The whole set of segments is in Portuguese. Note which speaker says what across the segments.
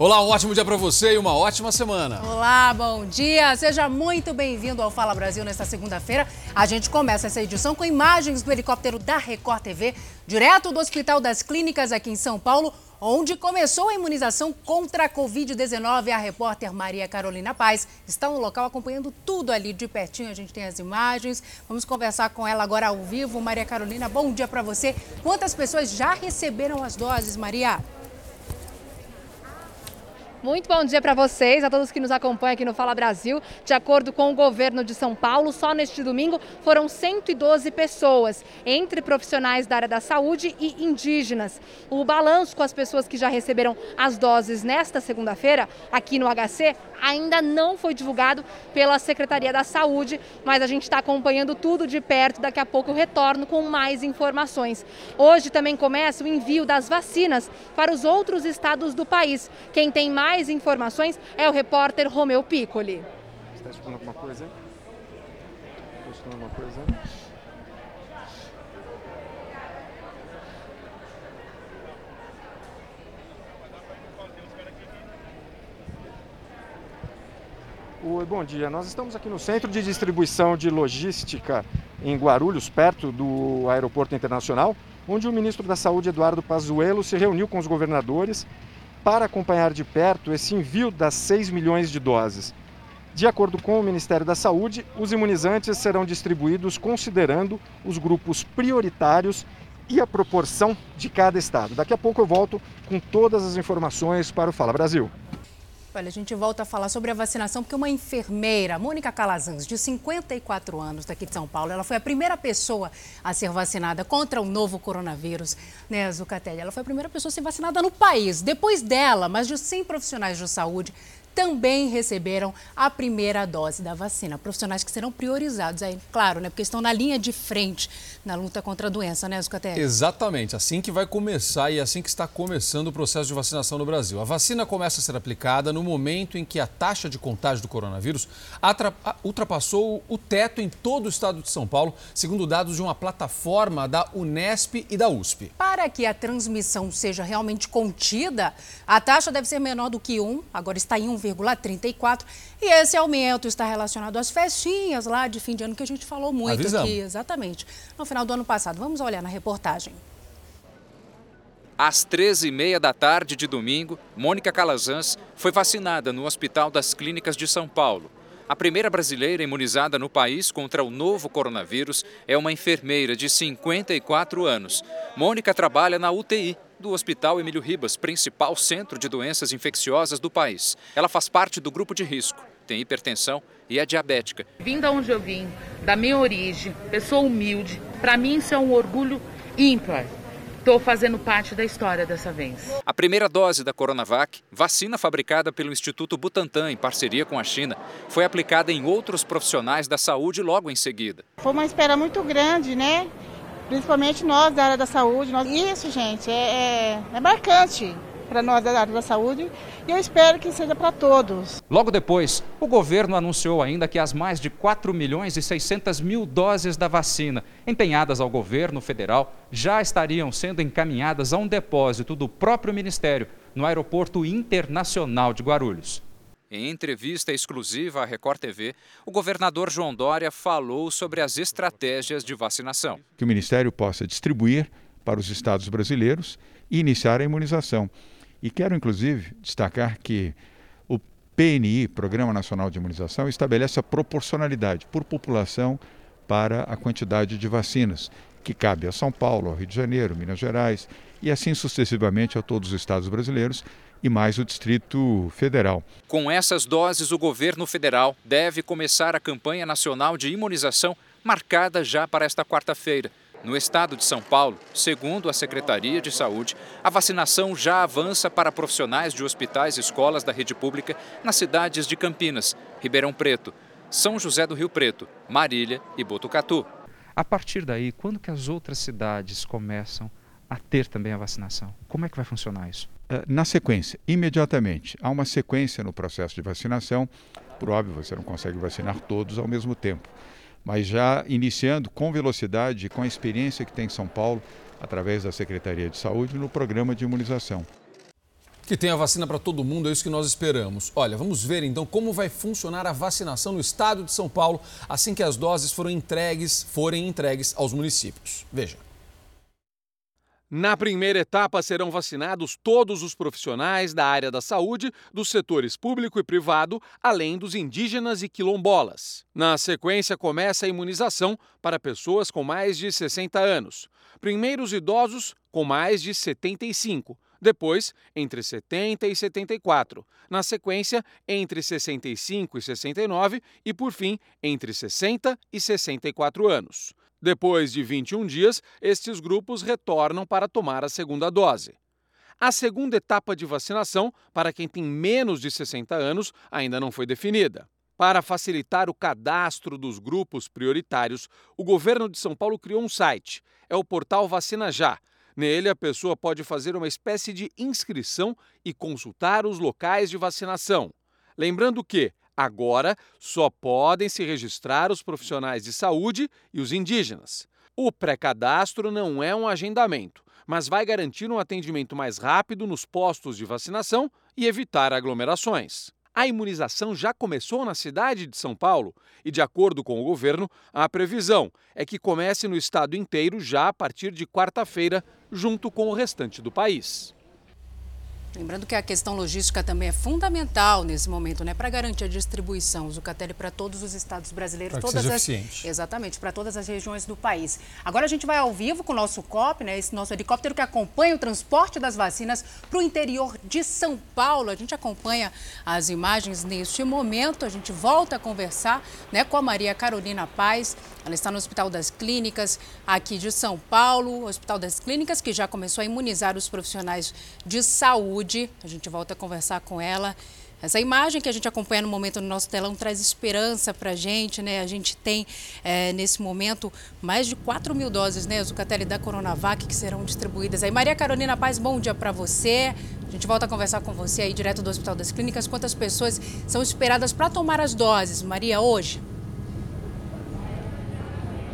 Speaker 1: Olá, um ótimo dia para você e uma ótima semana.
Speaker 2: Olá, bom dia. Seja muito bem-vindo ao Fala Brasil nesta segunda-feira. A gente começa essa edição com imagens do helicóptero da Record TV, direto do Hospital das Clínicas aqui em São Paulo, onde começou a imunização contra a Covid-19. A repórter Maria Carolina Paz está no local acompanhando tudo ali de pertinho. A gente tem as imagens. Vamos conversar com ela agora ao vivo. Maria Carolina, bom dia para você. Quantas pessoas já receberam as doses, Maria?
Speaker 3: Muito bom dia para vocês, a todos que nos acompanham aqui no Fala Brasil. De acordo com o governo de São Paulo, só neste domingo foram 112 pessoas, entre profissionais da área da saúde e indígenas. O balanço com as pessoas que já receberam as doses nesta segunda-feira, aqui no HC, ainda não foi divulgado pela Secretaria da Saúde, mas a gente está acompanhando tudo de perto. Daqui a pouco eu retorno com mais informações. Hoje também começa o envio das vacinas para os outros estados do país. Quem tem mais mais informações é o repórter Romeu Piccoli.
Speaker 4: Está escutando alguma coisa? Está escutando alguma coisa? Oi, bom dia. Nós estamos aqui no Centro de Distribuição de Logística em Guarulhos, perto do Aeroporto Internacional, onde o ministro da Saúde, Eduardo Pazuello, se reuniu com os governadores para acompanhar de perto esse envio das 6 milhões de doses. De acordo com o Ministério da Saúde, os imunizantes serão distribuídos considerando os grupos prioritários e a proporção de cada estado. Daqui a pouco eu volto com todas as informações para o Fala Brasil.
Speaker 2: Olha, a gente volta a falar sobre a vacinação porque uma enfermeira, Mônica Calazans, de 54 anos, daqui de São Paulo, ela foi a primeira pessoa a ser vacinada contra o novo coronavírus, né, Zucatelli? Ela foi a primeira pessoa a ser vacinada no país. Depois dela, mais de 100 profissionais de saúde também receberam a primeira dose da vacina. Profissionais que serão priorizados aí, claro, né? Porque estão na linha de frente na luta contra a doença, né, Zucatelli?
Speaker 1: Exatamente, assim que vai começar e assim que está começando o processo de vacinação no Brasil. A vacina começa a ser aplicada no momento em que a taxa de contágio do coronavírus ultrapassou o teto em todo o estado de São Paulo, segundo dados de uma plataforma da Unesp e da USP.
Speaker 2: Para que a transmissão seja realmente contida, a taxa deve ser menor do que 1, agora está em 1, 1,34. E esse aumento está relacionado às festinhas lá de fim de ano que a gente falou muito
Speaker 1: Avisamos.
Speaker 2: aqui, exatamente, no final do ano passado. Vamos olhar na reportagem.
Speaker 5: Às 13h30 da tarde de domingo, Mônica Calazans foi vacinada no Hospital das Clínicas de São Paulo. A primeira brasileira imunizada no país contra o novo coronavírus é uma enfermeira de 54 anos. Mônica trabalha na UTI do Hospital Emílio Ribas, principal centro de doenças infecciosas do país. Ela faz parte do grupo de risco, tem hipertensão e é diabética.
Speaker 6: Vim da onde eu vim, da minha origem, pessoa humilde, para mim isso é um orgulho ímpar. Estou fazendo parte da história dessa vez.
Speaker 5: A primeira dose da Coronavac, vacina fabricada pelo Instituto Butantan em parceria com a China, foi aplicada em outros profissionais da saúde logo em seguida.
Speaker 7: Foi uma espera muito grande, né? Principalmente nós da área da saúde. Nós... Isso, gente, é, é, é marcante para nós da área da saúde e eu espero que seja para todos.
Speaker 5: Logo depois, o governo anunciou ainda que as mais de 4 milhões e 600 mil doses da vacina empenhadas ao governo federal já estariam sendo encaminhadas a um depósito do próprio Ministério no Aeroporto Internacional de Guarulhos. Em entrevista exclusiva à Record TV, o governador João Dória falou sobre as estratégias de vacinação.
Speaker 8: Que o Ministério possa distribuir para os estados brasileiros e iniciar a imunização. E quero, inclusive, destacar que o PNI, Programa Nacional de Imunização, estabelece a proporcionalidade por população para a quantidade de vacinas, que cabe a São Paulo, ao Rio de Janeiro, Minas Gerais e assim sucessivamente a todos os estados brasileiros e mais o Distrito Federal.
Speaker 5: Com essas doses, o governo federal deve começar a campanha nacional de imunização marcada já para esta quarta-feira. No estado de São Paulo, segundo a Secretaria de Saúde, a vacinação já avança para profissionais de hospitais e escolas da rede pública nas cidades de Campinas, Ribeirão Preto, São José do Rio Preto, Marília e Botucatu.
Speaker 9: A partir daí, quando que as outras cidades começam a ter também a vacinação? Como é que vai funcionar isso?
Speaker 8: Eh, na sequência, imediatamente, há uma sequência no processo de vacinação. Por óbvio, você não consegue vacinar todos ao mesmo tempo, mas já iniciando com velocidade e com a experiência que tem em São Paulo, através da Secretaria de Saúde, no programa de imunização.
Speaker 10: Que tenha vacina para todo mundo, é isso que nós esperamos. Olha, vamos ver então como vai funcionar a vacinação no estado de São Paulo assim que as doses foram entregues, forem entregues aos municípios. Veja.
Speaker 1: Na primeira etapa serão vacinados todos os profissionais da área da saúde, dos setores público e privado, além dos indígenas e quilombolas. Na sequência, começa a imunização para pessoas com mais de 60 anos. Primeiro os idosos com mais de 75 depois, entre 70 e 74. Na sequência, entre 65 e 69 e, por fim, entre 60 e 64 anos. Depois de 21 dias, estes grupos retornam para tomar a segunda dose. A segunda etapa de vacinação, para quem tem menos de 60 anos, ainda não foi definida. Para facilitar o cadastro dos grupos prioritários, o governo de São Paulo criou um site. É o portal Vacina Já Nele, a pessoa pode fazer uma espécie de inscrição e consultar os locais de vacinação. Lembrando que, agora, só podem se registrar os profissionais de saúde e os indígenas. O pré-cadastro não é um agendamento, mas vai garantir um atendimento mais rápido nos postos de vacinação e evitar aglomerações. A imunização já começou na cidade de São Paulo e, de acordo com o governo, a previsão é que comece no estado inteiro já a partir de quarta-feira, junto com o restante do país.
Speaker 2: Lembrando que a questão logística também é fundamental nesse momento, né, para garantir a distribuição do Zucatelli para todos os estados brasileiros, todas
Speaker 10: as
Speaker 2: eficiente. exatamente, para todas as regiões do país. Agora a gente vai ao vivo com o nosso COP, né, esse nosso helicóptero que acompanha o transporte das vacinas para o interior de São Paulo. A gente acompanha as imagens neste momento. A gente volta a conversar, né, com a Maria Carolina Paz. Ela está no Hospital das Clínicas aqui de São Paulo, Hospital das Clínicas que já começou a imunizar os profissionais de saúde saúde. A gente volta a conversar com ela. Essa imagem que a gente acompanha no momento no nosso telão traz esperança para a gente, né? A gente tem, é, nesse momento, mais de 4 mil doses, né, Zucatelli, da Coronavac, que serão distribuídas aí. Maria Carolina Paz, bom dia para você. A gente volta a conversar com você aí, direto do Hospital das Clínicas. Quantas pessoas são esperadas para tomar as doses, Maria, hoje?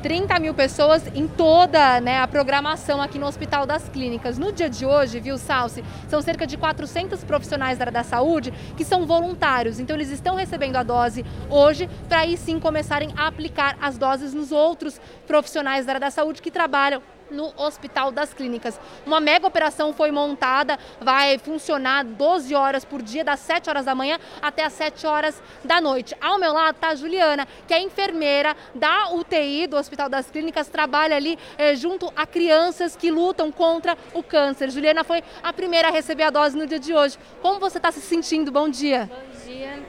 Speaker 3: 30 mil pessoas em toda né, a programação aqui no Hospital das Clínicas. No dia de hoje, viu, Salsi, são cerca de 400 profissionais da área da saúde que são voluntários. Então, eles estão recebendo a dose hoje para aí sim começarem a aplicar as doses nos outros profissionais da área da saúde que trabalham no Hospital das Clínicas. Uma mega operação foi montada, vai funcionar 12 horas por dia, das 7 horas da manhã até as 7 horas da noite. Ao meu lado está a Juliana, que é enfermeira da UTI do Hospital das Clínicas, trabalha ali eh, junto a crianças que lutam contra o câncer. Juliana foi a primeira a receber a dose no dia de hoje. Como você está se sentindo? Bom dia.
Speaker 11: Bom dia.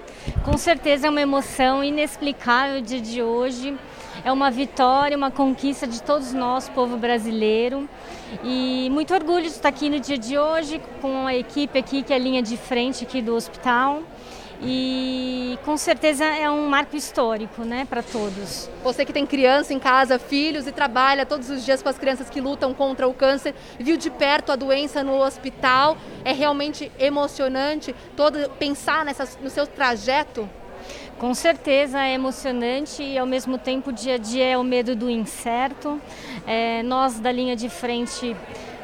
Speaker 11: Com certeza é uma emoção inexplicável o dia de hoje é uma vitória, uma conquista de todos nós, povo brasileiro. E muito orgulho de estar aqui no dia de hoje com a equipe aqui, que é a linha de frente aqui do hospital. E com certeza é um marco histórico, né, para todos.
Speaker 3: Você que tem criança em casa, filhos e trabalha todos os dias com as crianças que lutam contra o câncer, viu de perto a doença no hospital, é realmente emocionante todo pensar nessa, no seu trajeto
Speaker 11: com certeza é emocionante e ao mesmo tempo dia a dia é o medo do incerto. É, nós da linha de frente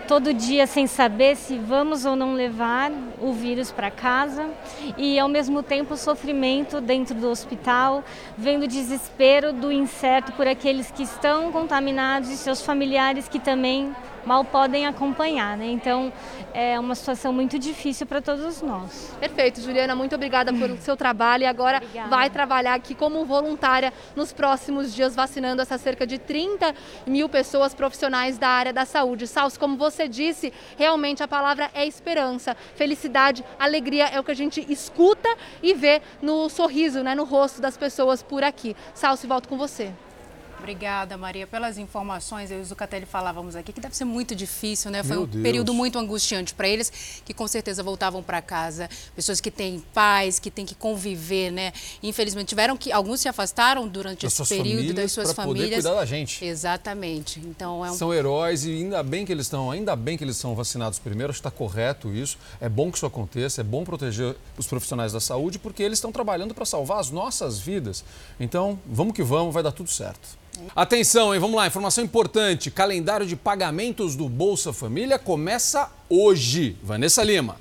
Speaker 11: todo dia sem saber se vamos ou não levar o vírus para casa e ao mesmo tempo sofrimento dentro do hospital, vendo o desespero do incerto por aqueles que estão contaminados e seus familiares que também mal podem acompanhar, né? Então é uma situação muito difícil para todos nós.
Speaker 3: Perfeito, Juliana, muito obrigada pelo seu trabalho e agora obrigada. vai trabalhar aqui como voluntária nos próximos dias vacinando essas cerca de 30 mil pessoas profissionais da área da saúde. Salso, como você disse, realmente a palavra é esperança, felicidade, alegria é o que a gente escuta e vê no sorriso, né, no rosto das pessoas por aqui. Salso, volto com você.
Speaker 2: Obrigada, Maria, pelas informações. Eu e o Zucatelli falávamos aqui que deve ser muito difícil, né? Foi Meu um Deus. período muito angustiante para eles, que com certeza voltavam para casa. Pessoas que têm pais, que têm que conviver, né? Infelizmente, tiveram que. Alguns se afastaram durante das esse período das suas famílias.
Speaker 10: Poder cuidar da gente.
Speaker 2: Exatamente. Então, é
Speaker 10: um... São heróis e ainda bem que eles estão, ainda bem que eles são vacinados primeiro. Acho que está correto isso. É bom que isso aconteça, é bom proteger os profissionais da saúde, porque eles estão trabalhando para salvar as nossas vidas. Então, vamos que vamos, vai dar tudo certo. Atenção, hein? Vamos lá, informação importante. Calendário de pagamentos do Bolsa Família começa hoje. Vanessa Lima.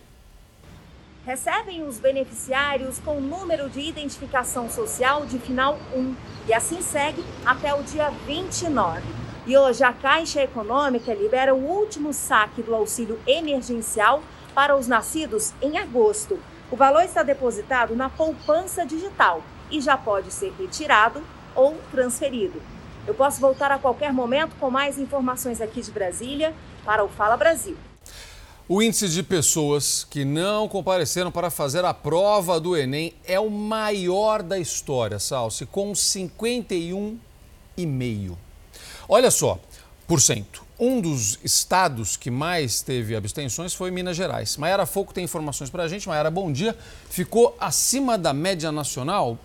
Speaker 12: recebem os beneficiários com número de identificação social de final 1 e assim segue até o dia 29. E hoje a Caixa Econômica libera o último saque do auxílio emergencial para os nascidos em agosto. O valor está depositado na poupança digital e já pode ser retirado ou transferido. Eu posso voltar a qualquer momento com mais informações aqui de Brasília para o Fala Brasil.
Speaker 1: O índice de pessoas que não compareceram para fazer a prova do Enem é o maior da história, Salsi, com 51,5. Olha só, por cento. Um dos estados que mais teve abstenções foi Minas Gerais. Maiara Foco tem informações para a gente. Maiara, bom dia. Ficou acima da média nacional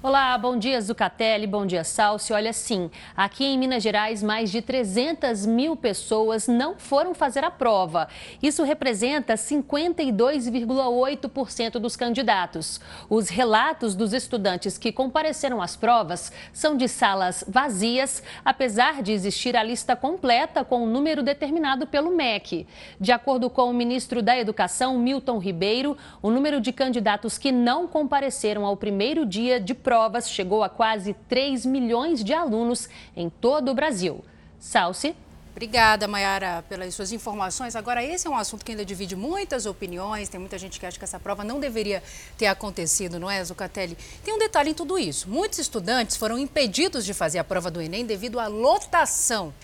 Speaker 13: Olá, bom dia Zucatelli, bom dia Salsi. Olha sim, aqui em Minas Gerais mais de 300 mil pessoas não foram fazer a prova. Isso representa 52,8% dos candidatos. Os relatos dos estudantes que compareceram às provas são de salas vazias, apesar de existir a lista completa com o um número determinado pelo MEC. De acordo com o ministro da Educação, Milton Ribeiro, o número de candidatos que não compareceram ao primeiro dia de provas chegou a quase 3 milhões de alunos em todo o Brasil. Salsi.
Speaker 2: Obrigada, Mayara, pelas suas informações. Agora, esse é um assunto que ainda divide muitas opiniões. Tem muita gente que acha que essa prova não deveria ter acontecido, não é, Zucatelli? Tem um detalhe em tudo isso. Muitos estudantes foram impedidos de fazer a prova do Enem devido à lotação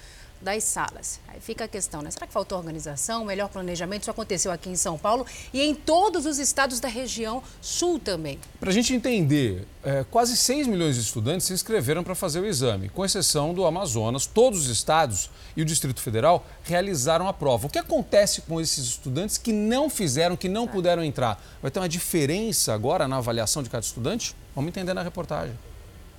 Speaker 2: das salas. Aí fica a questão, né? Será que faltou organização, melhor planejamento? Isso aconteceu aqui em São Paulo e em todos os estados da região sul também.
Speaker 1: Para a gente entender, é, quase 6 milhões de estudantes se inscreveram para fazer o exame, com exceção do Amazonas. Todos os estados e o Distrito Federal realizaram a prova. O que acontece com esses estudantes que não fizeram, que não puderam entrar? Vai ter uma diferença agora na avaliação de cada estudante? Vamos entender na reportagem.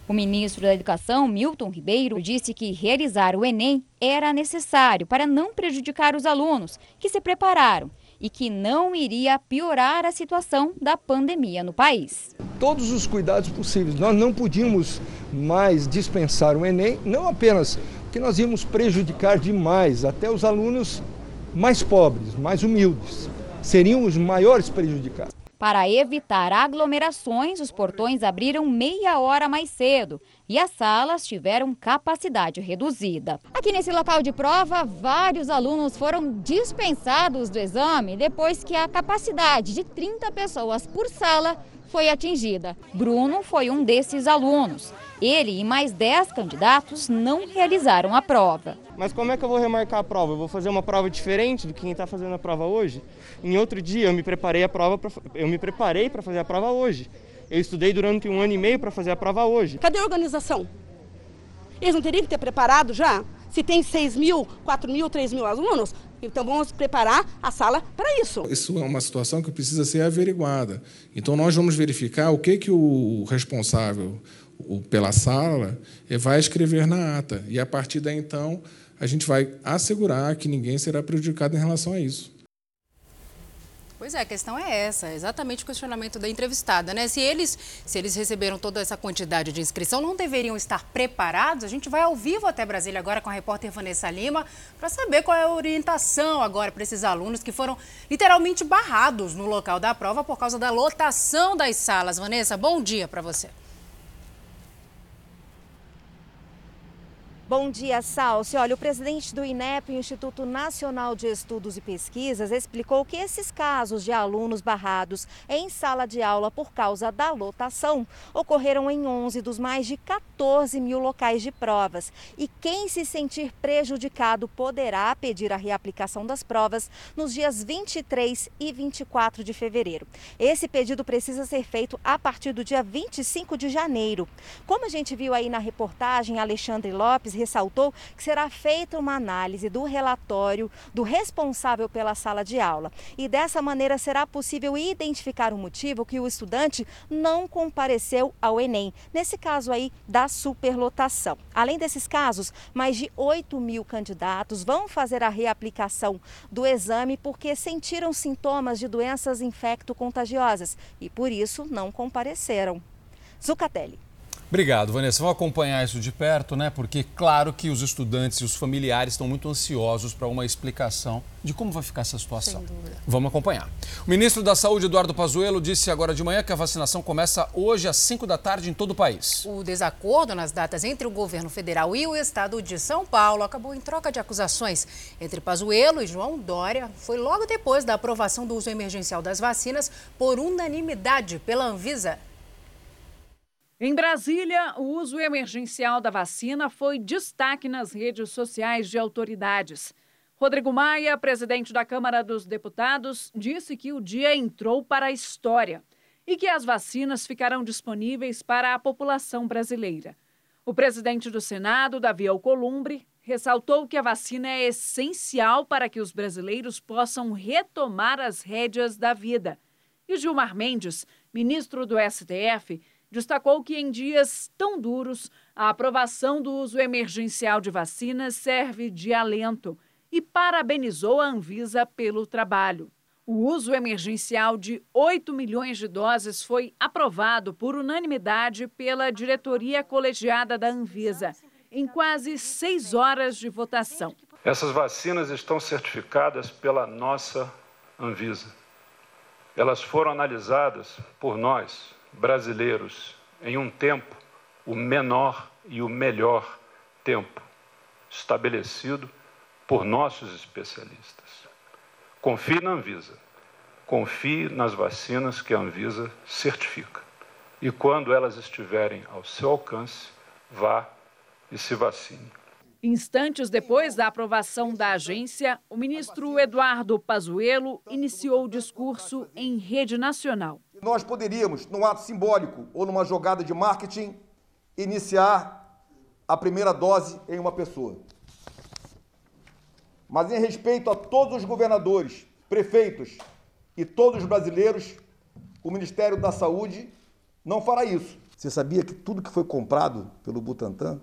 Speaker 14: O ministro da Educação, Milton Ribeiro, disse que realizar o Enem era necessário para não prejudicar os alunos que se prepararam e que não iria piorar a situação da pandemia no país.
Speaker 15: Todos os cuidados possíveis. Nós não podíamos mais dispensar o Enem, não apenas porque nós íamos prejudicar demais até os alunos mais pobres, mais humildes. Seriam os maiores prejudicados.
Speaker 14: Para evitar aglomerações, os portões abriram meia hora mais cedo e as salas tiveram capacidade reduzida. Aqui nesse local de prova, vários alunos foram dispensados do exame depois que a capacidade de 30 pessoas por sala foi atingida. Bruno foi um desses alunos. Ele e mais 10 candidatos não realizaram a prova.
Speaker 16: Mas como é que eu vou remarcar a prova? Eu vou fazer uma prova diferente do que quem está fazendo a prova hoje? Em outro dia eu me preparei a prova, pra, eu me preparei para fazer a prova hoje. Eu estudei durante um ano e meio para fazer a prova hoje.
Speaker 17: Cadê a organização? Eles não teriam que ter preparado já? Se tem 6 mil, 4 mil, 3 mil alunos, então vamos preparar a sala para isso.
Speaker 18: Isso é uma situação que precisa ser averiguada. Então nós vamos verificar o que, que o responsável pela sala vai escrever na ata. E a partir daí, então, a gente vai assegurar que ninguém será prejudicado em relação a isso.
Speaker 2: Pois é, a questão é essa, exatamente o questionamento da entrevistada, né? Se eles, se eles receberam toda essa quantidade de inscrição, não deveriam estar preparados? A gente vai ao vivo até Brasília agora com a repórter Vanessa Lima para saber qual é a orientação agora para esses alunos que foram literalmente barrados no local da prova por causa da lotação das salas. Vanessa, bom dia para você.
Speaker 12: Bom dia, Salsi. Olha, o presidente do INEP, Instituto Nacional de Estudos e Pesquisas, explicou que esses casos de alunos barrados em sala de aula por causa da lotação ocorreram em 11 dos mais de 14 mil locais de provas. E quem se sentir prejudicado poderá pedir a reaplicação das provas nos dias 23 e 24 de fevereiro. Esse pedido precisa ser feito a partir do dia 25 de janeiro. Como a gente viu aí na reportagem, Alexandre Lopes ressaltou que será feita uma análise do relatório do responsável pela sala de aula. E dessa maneira será possível identificar o motivo que o estudante não compareceu ao Enem. Nesse caso aí da superlotação. Além desses casos, mais de 8 mil candidatos vão fazer a reaplicação do exame porque sentiram sintomas de doenças infecto-contagiosas e por isso não compareceram. Zucatelli.
Speaker 1: Obrigado, Vanessa. Vamos acompanhar isso de perto, né? Porque, claro, que os estudantes e os familiares estão muito ansiosos para uma explicação de como vai ficar essa situação. Vamos acompanhar. O ministro da Saúde, Eduardo Pazuello, disse agora de manhã que a vacinação começa hoje às 5 da tarde em todo o país.
Speaker 2: O desacordo nas datas entre o governo federal e o estado de São Paulo acabou em troca de acusações entre Pazuello e João Dória. Foi logo depois da aprovação do uso emergencial das vacinas por unanimidade pela Anvisa.
Speaker 19: Em Brasília, o uso emergencial da vacina foi destaque nas redes sociais de autoridades. Rodrigo Maia, presidente da Câmara dos Deputados, disse que o dia entrou para a história e que as vacinas ficarão disponíveis para a população brasileira. O presidente do Senado, Davi Alcolumbre, ressaltou que a vacina é essencial para que os brasileiros possam retomar as rédeas da vida. E Gilmar Mendes, ministro do STF, destacou que em dias tão duros, a aprovação do uso emergencial de vacinas serve de alento e parabenizou a Anvisa pelo trabalho. O uso emergencial de 8 milhões de doses foi aprovado por unanimidade pela diretoria colegiada da Anvisa, em quase seis horas de votação.
Speaker 20: Essas vacinas estão certificadas pela nossa Anvisa. Elas foram analisadas por nós, brasileiros, em um tempo, o menor e o melhor tempo, estabelecido por nossos especialistas. Confie na Anvisa. Confie nas vacinas que a Anvisa certifica. E quando elas estiverem ao seu alcance, vá e se vacine.
Speaker 19: Instantes depois da aprovação da agência, o ministro Eduardo Pazuello iniciou o discurso em rede nacional.
Speaker 21: Nós poderíamos, num ato simbólico ou numa jogada de marketing, iniciar a primeira dose em uma pessoa. Mas em respeito a todos os governadores, prefeitos e todos os brasileiros, o Ministério da Saúde não fará isso. Você sabia que tudo que foi comprado pelo Butantan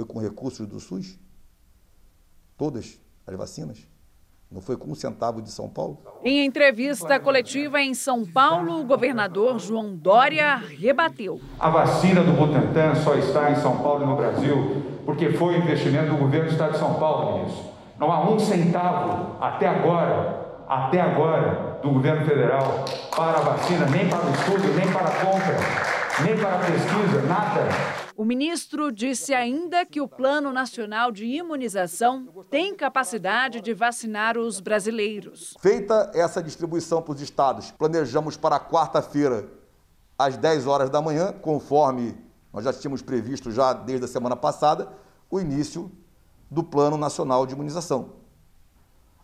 Speaker 21: foi com recursos do SUS? Todas as vacinas? Não foi com um centavo de São Paulo?
Speaker 19: Em entrevista coletiva em São Paulo, o governador João Dória rebateu.
Speaker 8: A vacina do Butantan só está em São Paulo e no Brasil porque foi um investimento do governo do estado de São Paulo, ministro. Não há um centavo até agora, até agora, do governo federal para a vacina, nem para o estudo, nem para a compra, nem para a pesquisa, nada.
Speaker 19: O ministro disse ainda que o Plano Nacional de Imunização tem capacidade de vacinar os brasileiros.
Speaker 21: Feita essa distribuição para os estados, planejamos para quarta-feira, às 10 horas da manhã, conforme nós já tínhamos previsto já desde a semana passada, o início do Plano Nacional de Imunização.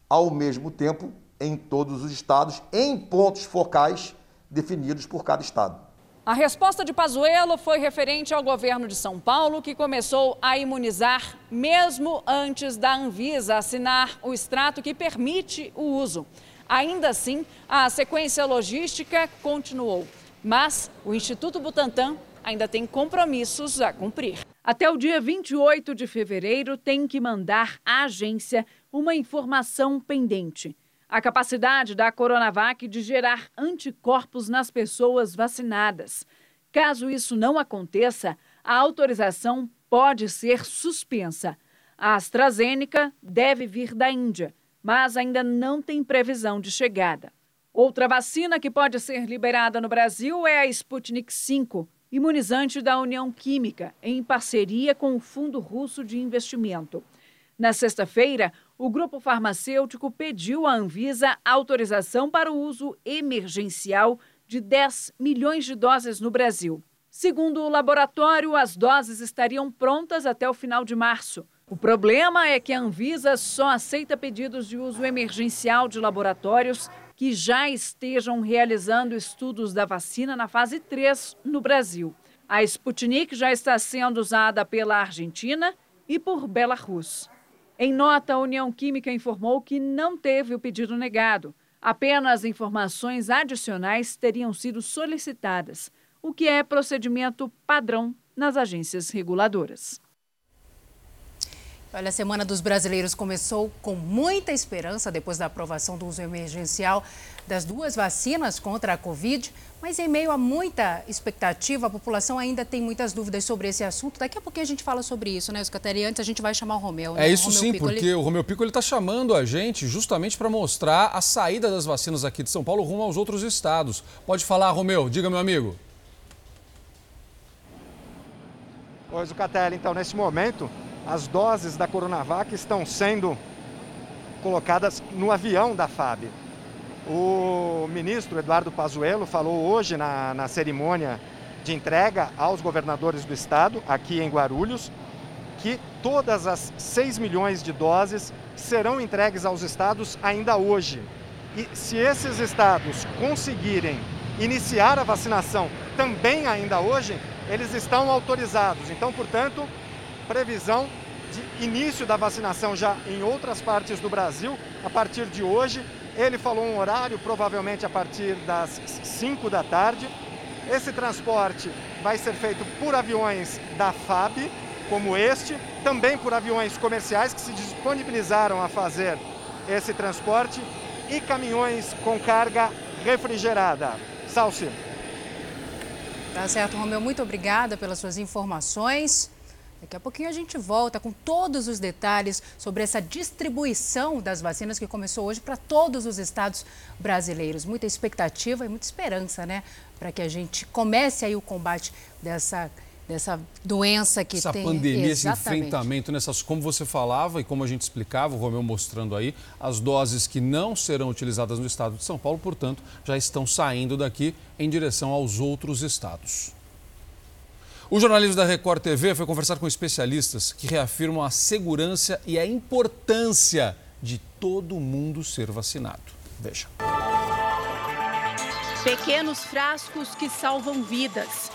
Speaker 21: Ao mesmo tempo, em todos os estados, em pontos focais definidos por cada estado.
Speaker 19: A resposta de Pazuello foi referente ao governo de São Paulo, que começou a imunizar mesmo antes da Anvisa assinar o extrato que permite o uso. Ainda assim, a sequência logística continuou, mas o Instituto Butantan ainda tem compromissos a cumprir. Até o dia 28 de fevereiro, tem que mandar à agência uma informação pendente. A capacidade da Coronavac de gerar anticorpos nas pessoas vacinadas. Caso isso não aconteça, a autorização pode ser suspensa. A AstraZeneca deve vir da Índia, mas ainda não tem previsão de chegada. Outra vacina que pode ser liberada no Brasil é a Sputnik V, imunizante da União Química, em parceria com o Fundo Russo de Investimento. Na sexta-feira, o grupo farmacêutico pediu à Anvisa autorização para o uso emergencial de 10 milhões de doses no Brasil. Segundo o laboratório, as doses estariam prontas até o final de março. O problema é que a Anvisa só aceita pedidos de uso emergencial de laboratórios que já estejam realizando estudos da vacina na fase 3 no Brasil. A Sputnik já está sendo usada pela Argentina e por Belarus. Em nota, a União Química informou que não teve o pedido negado. Apenas informações adicionais teriam sido solicitadas, o que é procedimento padrão nas agências reguladoras.
Speaker 2: Olha, a Semana dos Brasileiros começou com muita esperança depois da aprovação do uso emergencial das duas vacinas contra a Covid. Mas em meio a muita expectativa, a população ainda tem muitas dúvidas sobre esse assunto. Daqui a pouquinho a gente fala sobre isso, né, Escateri? Antes a gente vai chamar o Romeu.
Speaker 1: Né? É isso Romeu sim, Pico, porque ele... o Romeu Pico está chamando a gente justamente para mostrar a saída das vacinas aqui de São Paulo rumo aos outros estados. Pode falar, Romeu. Diga, meu amigo.
Speaker 22: Pois, Zucatelli, então, nesse momento, as doses da Coronavac estão sendo colocadas no avião da FAB. O ministro Eduardo Pazuello falou hoje na, na cerimônia de entrega aos governadores do estado, aqui em Guarulhos, que todas as 6 milhões de doses serão entregues aos estados ainda hoje. E se esses estados conseguirem iniciar a vacinação também ainda hoje, eles estão autorizados. Então, portanto, previsão de início da vacinação já em outras partes do Brasil a partir de hoje ele falou um horário, provavelmente a partir das 5 da tarde. Esse transporte vai ser feito por aviões da FAB, como este, também por aviões comerciais que se disponibilizaram a fazer esse transporte e caminhões com carga refrigerada. Salsi.
Speaker 2: Tá certo, Romeu. Muito obrigada pelas suas informações. Daqui a pouquinho a gente volta com todos os detalhes sobre essa distribuição das vacinas que começou hoje para todos os estados brasileiros. Muita expectativa e muita esperança, né? Para que a gente comece aí o combate dessa dessa doença que
Speaker 1: essa
Speaker 2: tem.
Speaker 1: Essa pandemia, Exatamente. esse enfrentamento, nessas, como você falava e como a gente explicava, o Romeu mostrando aí, as doses que não serão utilizadas no estado de São Paulo, portanto, já estão saindo daqui em direção aos outros estados. O jornalismo da Record TV foi conversar com especialistas que reafirmam a segurança e a importância de todo mundo ser vacinado. Veja.
Speaker 23: Pequenos frascos que salvam vidas.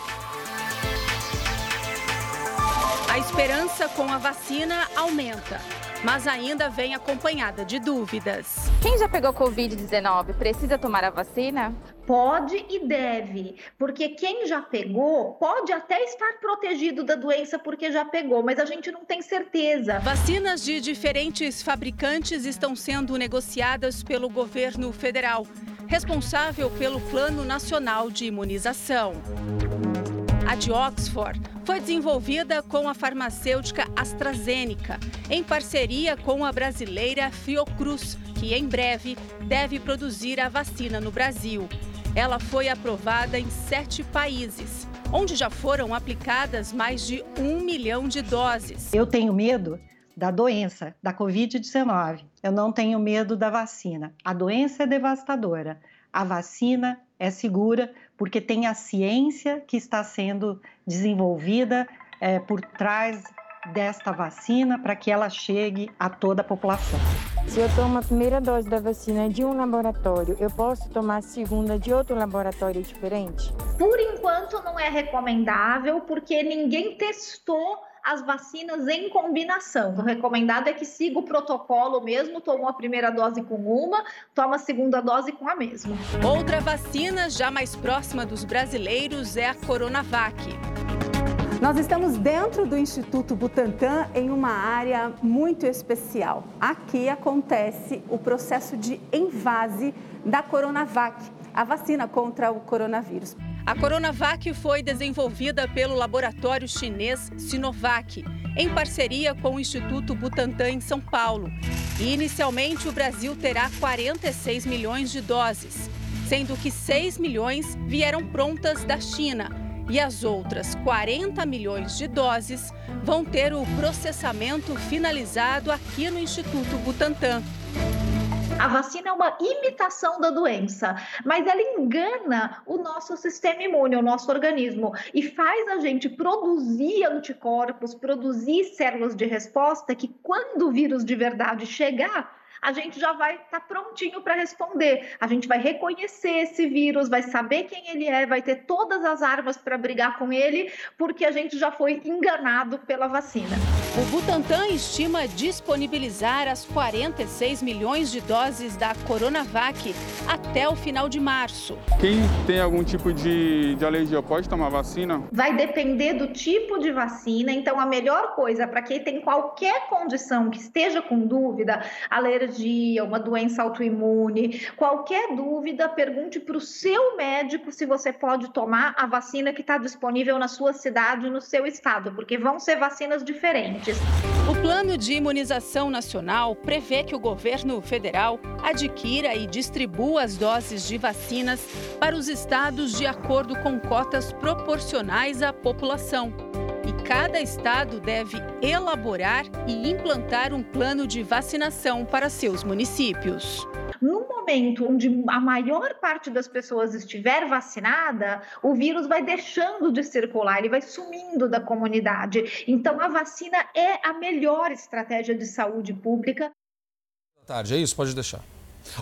Speaker 23: A esperança com a vacina aumenta, mas ainda vem acompanhada de dúvidas.
Speaker 24: Quem já pegou Covid-19 precisa tomar a vacina?
Speaker 25: Pode e deve, porque quem já pegou pode até estar protegido da doença porque já pegou, mas a gente não tem certeza.
Speaker 23: Vacinas de diferentes fabricantes estão sendo negociadas pelo governo federal, responsável pelo Plano Nacional de Imunização. A de Oxford foi desenvolvida com a farmacêutica AstraZeneca, em parceria com a brasileira Fiocruz, que em breve deve produzir a vacina no Brasil. Ela foi aprovada em sete países, onde já foram aplicadas mais de um milhão de doses.
Speaker 26: Eu tenho medo da doença, da Covid-19. Eu não tenho medo da vacina. A doença é devastadora. A vacina é segura porque tem a ciência que está sendo desenvolvida é, por trás desta vacina para que ela chegue a toda a população.
Speaker 27: Se eu tomo a primeira dose da vacina de um laboratório, eu posso tomar a segunda de outro laboratório diferente?
Speaker 25: Por enquanto não é recomendável, porque ninguém testou as vacinas em combinação. O recomendado é que siga o protocolo mesmo, tomou a primeira dose com uma, toma a segunda dose com a mesma.
Speaker 23: Outra vacina já mais próxima dos brasileiros é a Coronavac.
Speaker 28: Nós estamos dentro do Instituto Butantan em uma área muito especial. Aqui acontece o processo de envase da Coronavac, a vacina contra o coronavírus.
Speaker 23: A Coronavac foi desenvolvida pelo laboratório chinês Sinovac, em parceria com o Instituto Butantan em São Paulo. E inicialmente o Brasil terá 46 milhões de doses, sendo que 6 milhões vieram prontas da China e as outras 40 milhões de doses vão ter o processamento finalizado aqui no Instituto Butantan.
Speaker 25: A vacina é uma imitação da doença, mas ela engana o nosso sistema imune, o nosso organismo, e faz a gente produzir anticorpos, produzir células de resposta que, quando o vírus de verdade chegar, a gente já vai estar tá prontinho para responder. A gente vai reconhecer esse vírus, vai saber quem ele é, vai ter todas as armas para brigar com ele, porque a gente já foi enganado pela vacina.
Speaker 23: O Butantan estima disponibilizar as 46 milhões de doses da Coronavac até o final de março.
Speaker 29: Quem tem algum tipo de, de alergia pode tomar vacina?
Speaker 25: Vai depender do tipo de vacina, então a melhor coisa para quem tem qualquer condição que esteja com dúvida, alergia, uma doença autoimune, qualquer dúvida, pergunte para o seu médico se você pode tomar a vacina que está disponível na sua cidade, no seu estado, porque vão ser vacinas diferentes.
Speaker 23: O Plano de Imunização Nacional prevê que o governo federal adquira e distribua as doses de vacinas para os estados de acordo com cotas proporcionais à população. Cada estado deve elaborar e implantar um plano de vacinação para seus municípios.
Speaker 25: No momento onde a maior parte das pessoas estiver vacinada, o vírus vai deixando de circular, ele vai sumindo da comunidade. Então, a vacina é a melhor estratégia de saúde pública.
Speaker 1: Tarde, é isso? Pode deixar.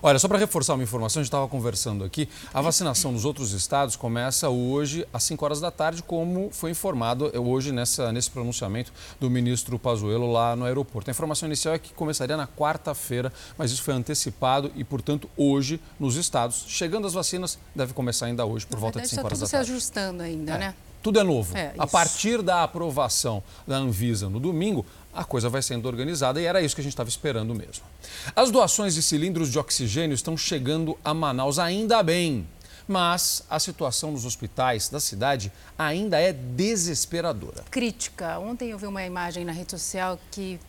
Speaker 1: Olha, só para reforçar uma informação, a gente estava conversando aqui, a vacinação nos outros estados começa hoje às 5 horas da tarde, como foi informado hoje nessa, nesse pronunciamento do ministro Pazuello lá no aeroporto. A informação inicial é que começaria na quarta-feira, mas isso foi antecipado e, portanto, hoje nos estados, chegando as vacinas, deve começar ainda hoje por volta de 5 horas da tarde.
Speaker 2: Está tudo se ajustando ainda,
Speaker 1: é.
Speaker 2: né?
Speaker 1: Tudo é novo.
Speaker 2: É,
Speaker 1: a partir da aprovação da Anvisa no domingo, a coisa vai sendo organizada e era isso que a gente estava esperando mesmo. As doações de cilindros de oxigênio estão chegando a Manaus ainda bem, mas a situação nos hospitais da cidade ainda é desesperadora.
Speaker 2: Crítica. Ontem eu vi uma imagem na rede social que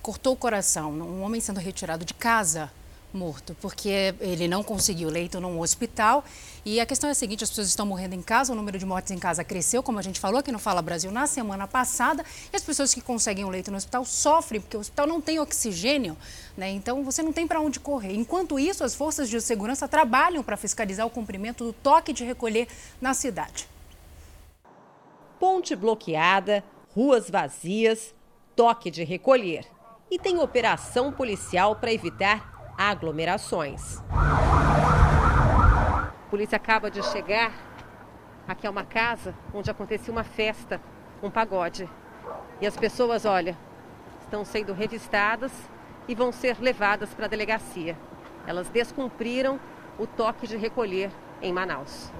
Speaker 2: cortou o coração. Um homem sendo retirado de casa morto, porque ele não conseguiu leito num hospital. E a questão é a seguinte: as pessoas estão morrendo em casa, o número de mortes em casa cresceu, como a gente falou aqui no Fala Brasil na semana passada, e as pessoas que conseguem um leito no hospital sofrem, porque o hospital não tem oxigênio, né? Então você não tem para onde correr. Enquanto isso, as forças de segurança trabalham para fiscalizar o cumprimento do toque de recolher na cidade.
Speaker 30: Ponte bloqueada, ruas vazias, toque de recolher. E tem operação policial para evitar aglomerações. A polícia acaba de chegar. Aqui é uma casa onde acontecia uma festa, um pagode. E as pessoas, olha, estão sendo revistadas e vão ser levadas para a delegacia. Elas descumpriram o toque de recolher em Manaus.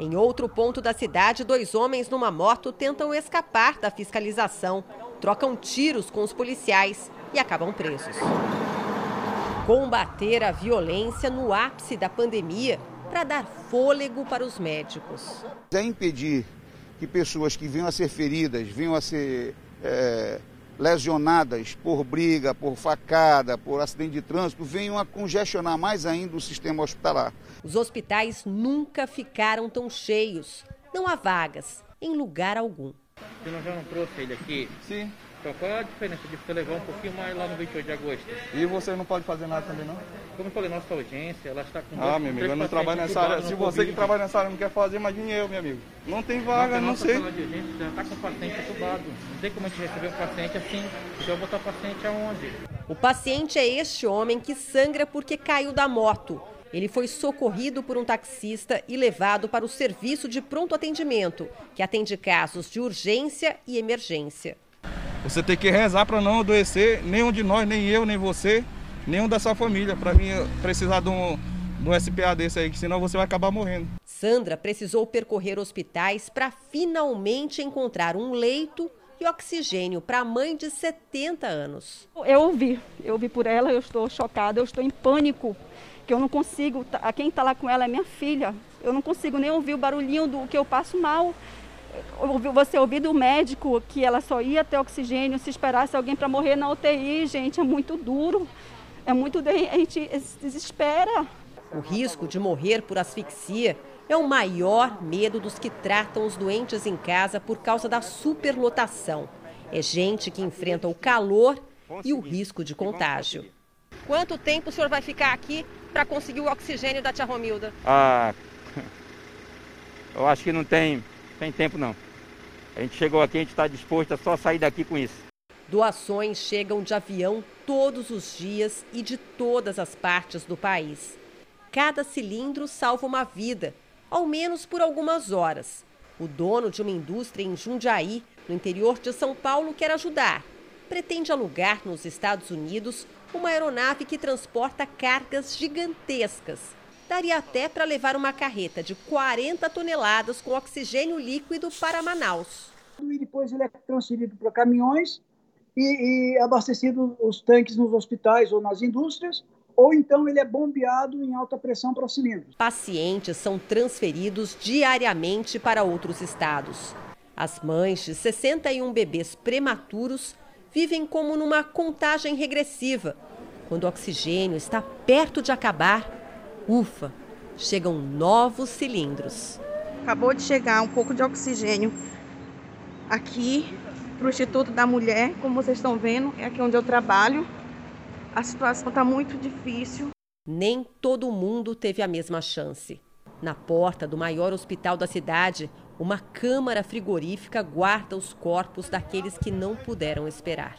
Speaker 30: Em outro ponto da cidade, dois homens numa moto tentam escapar da fiscalização trocam tiros com os policiais e acabam presos. Combater a violência no ápice da pandemia para dar fôlego para os médicos.
Speaker 31: É impedir que pessoas que venham a ser feridas, venham a ser é, lesionadas por briga, por facada, por acidente de trânsito, venham a congestionar mais ainda o sistema hospitalar.
Speaker 30: Os hospitais nunca ficaram tão cheios. Não há vagas em lugar algum.
Speaker 32: Você não já não trouxe ele aqui?
Speaker 31: Sim.
Speaker 32: Então qual é a diferença de você levar um pouquinho mais lá no 28 de agosto?
Speaker 31: E você não pode fazer nada também não?
Speaker 32: Como eu falei, nossa urgência, ela está com
Speaker 31: Ah, meu amigo, eu não trabalho nessa área. Se você que trabalha nessa área não quer fazer, imagine eu, meu amigo. Não tem vaga, não sei.
Speaker 32: De urgência já está com o paciente entubado. Não tem como a gente receber um paciente assim. Então eu vou botar o paciente aonde?
Speaker 30: O paciente é este homem que sangra porque caiu da moto. Ele foi socorrido por um taxista e levado para o serviço de pronto atendimento, que atende casos de urgência e emergência.
Speaker 31: Você tem que rezar para não adoecer, nenhum de nós, nem eu, nem você, nenhum da sua família, para mim precisar de um, de um SPA desse aí, que senão você vai acabar morrendo.
Speaker 30: Sandra precisou percorrer hospitais para finalmente encontrar um leito e oxigênio para a mãe de 70 anos.
Speaker 28: Eu ouvi, eu ouvi por ela, eu estou chocada, eu estou em pânico que eu não consigo, quem está lá com ela é minha filha, eu não consigo nem ouvir o barulhinho do que eu passo mal. Você ouvir do médico que ela só ia ter oxigênio se esperasse alguém para morrer na UTI, gente, é muito duro, é muito, a gente desespera.
Speaker 30: O risco de morrer por asfixia é o maior medo dos que tratam os doentes em casa por causa da superlotação. É gente que enfrenta o calor e o risco de contágio. Quanto tempo o senhor vai ficar aqui para conseguir o oxigênio da tia Romilda?
Speaker 32: Ah, eu acho que não tem, tem tempo não. A gente chegou aqui, a gente está disposto a só sair daqui com isso.
Speaker 30: Doações chegam de avião todos os dias e de todas as partes do país. Cada cilindro salva uma vida, ao menos por algumas horas. O dono de uma indústria em Jundiaí, no interior de São Paulo, quer ajudar. Pretende alugar nos Estados Unidos uma aeronave que transporta cargas gigantescas. Daria até para levar uma carreta de 40 toneladas com oxigênio líquido para Manaus.
Speaker 33: E depois ele é transferido para caminhões e, e abastecido os tanques nos hospitais ou nas indústrias, ou então ele é bombeado em alta pressão para os cilindros.
Speaker 30: Pacientes são transferidos diariamente para outros estados. As mães de 61 bebês prematuros vivem como numa contagem regressiva. Quando o oxigênio está perto de acabar, ufa, chegam novos cilindros.
Speaker 34: Acabou de chegar um pouco de oxigênio aqui para o Instituto da Mulher, como vocês estão vendo, é aqui onde eu trabalho. A situação está muito difícil.
Speaker 30: Nem todo mundo teve a mesma chance. Na porta do maior hospital da cidade, uma câmara frigorífica guarda os corpos daqueles que não puderam esperar.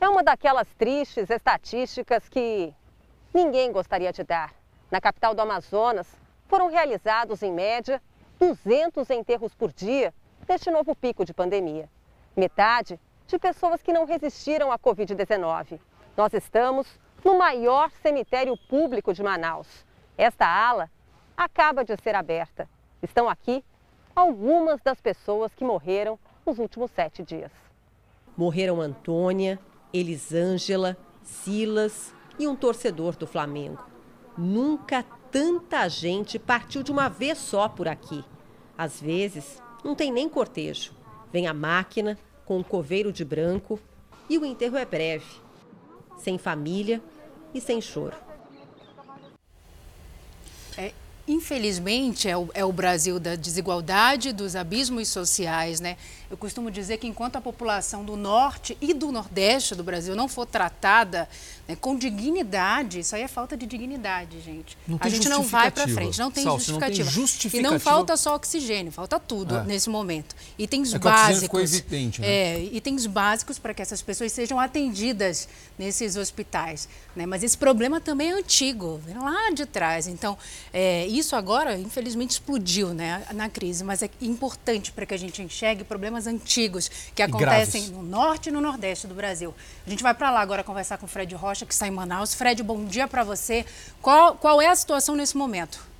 Speaker 30: É uma daquelas tristes estatísticas que ninguém gostaria de dar. Na capital do Amazonas, foram realizados, em média, 200 enterros por dia neste novo pico de pandemia. Metade de pessoas que não resistiram à Covid-19. Nós estamos no maior cemitério público de Manaus. Esta ala acaba de ser aberta. Estão aqui algumas das pessoas que morreram nos últimos sete dias. Morreram Antônia, Elisângela, Silas e um torcedor do Flamengo. Nunca tanta gente partiu de uma vez só por aqui. Às vezes, não tem nem cortejo. Vem a máquina com um coveiro de branco e o enterro é breve, sem família e sem choro.
Speaker 2: É, infelizmente, é o, é o Brasil da desigualdade, dos abismos sociais, né? Eu costumo dizer que enquanto a população do norte e do nordeste do Brasil não for tratada né, com dignidade, isso aí é falta de dignidade, gente. a gente não vai para frente, não tem, justificativa. não tem justificativa. E não falta só oxigênio, falta tudo é. nesse momento. Itens é básicos. Evidente, né? É, itens básicos para que essas pessoas sejam atendidas nesses hospitais. Né? Mas esse problema também é antigo, vem lá de trás. Então, é, isso agora, infelizmente, explodiu né, na crise, mas é importante para que a gente enxergue problemas antigos que acontecem no norte e no nordeste do Brasil. A gente vai para lá agora conversar com o Fred Rocha, que está em Manaus. Fred, bom dia para você. Qual, qual é a situação nesse momento?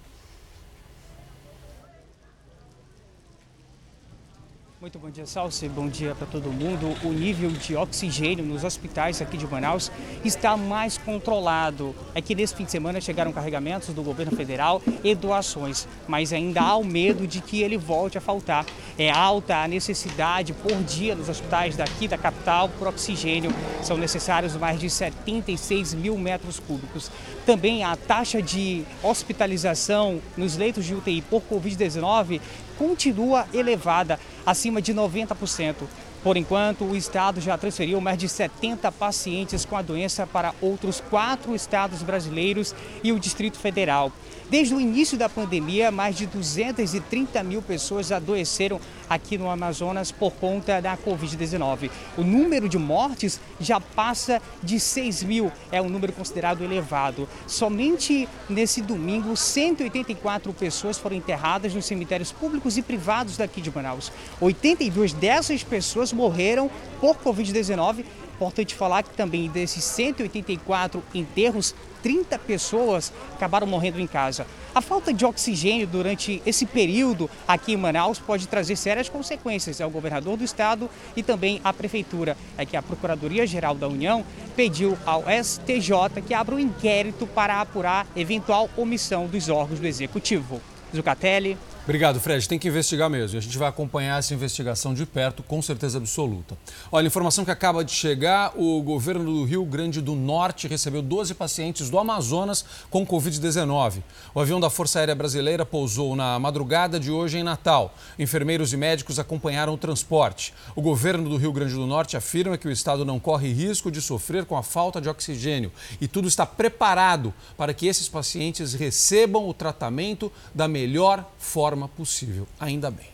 Speaker 35: Muito bom dia, Salsi. Bom dia para todo mundo. O nível de oxigênio nos hospitais aqui de Manaus está mais controlado. É que nesse fim de semana chegaram carregamentos do governo federal e doações, mas ainda há o medo de que ele volte a faltar. É alta a necessidade por dia nos hospitais daqui da capital por oxigênio. São necessários mais de 76 mil metros cúbicos. Também a taxa de hospitalização nos leitos de UTI por Covid-19 continua elevada, acima de 90%. Por enquanto, o estado já transferiu mais de 70 pacientes com a doença para outros quatro estados brasileiros e o Distrito Federal. Desde o início da pandemia, mais de 230 mil pessoas adoeceram aqui no Amazonas por conta da Covid-19. O número de mortes já passa de 6 mil, é um número considerado elevado. Somente nesse domingo, 184 pessoas foram enterradas nos cemitérios públicos e privados daqui de Manaus. 82 dessas pessoas morreram por Covid-19 Importante falar que também desses 184 enterros, 30 pessoas acabaram morrendo em casa. A falta de oxigênio durante esse período aqui em Manaus pode trazer sérias consequências ao governador do estado e também à prefeitura. É que a Procuradoria-Geral da União pediu ao STJ que abra um inquérito para apurar eventual omissão dos órgãos do executivo. Zucatelli,
Speaker 1: Obrigado, Fred. Tem que investigar mesmo. A gente vai acompanhar essa investigação de perto, com certeza absoluta. Olha, informação que acaba de chegar: o governo do Rio Grande do Norte recebeu 12 pacientes do Amazonas com Covid-19. O avião da Força Aérea Brasileira pousou na madrugada de hoje em Natal. Enfermeiros e médicos acompanharam o transporte. O governo do Rio Grande do Norte afirma que o estado não corre risco de sofrer com a falta de oxigênio e tudo está preparado para que esses pacientes recebam o tratamento da melhor forma forma possível, ainda bem.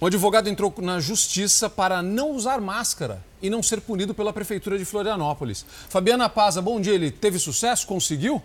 Speaker 1: Um advogado entrou na justiça para não usar máscara e não ser punido pela Prefeitura de Florianópolis. Fabiana Paza, bom dia. Ele teve sucesso? Conseguiu?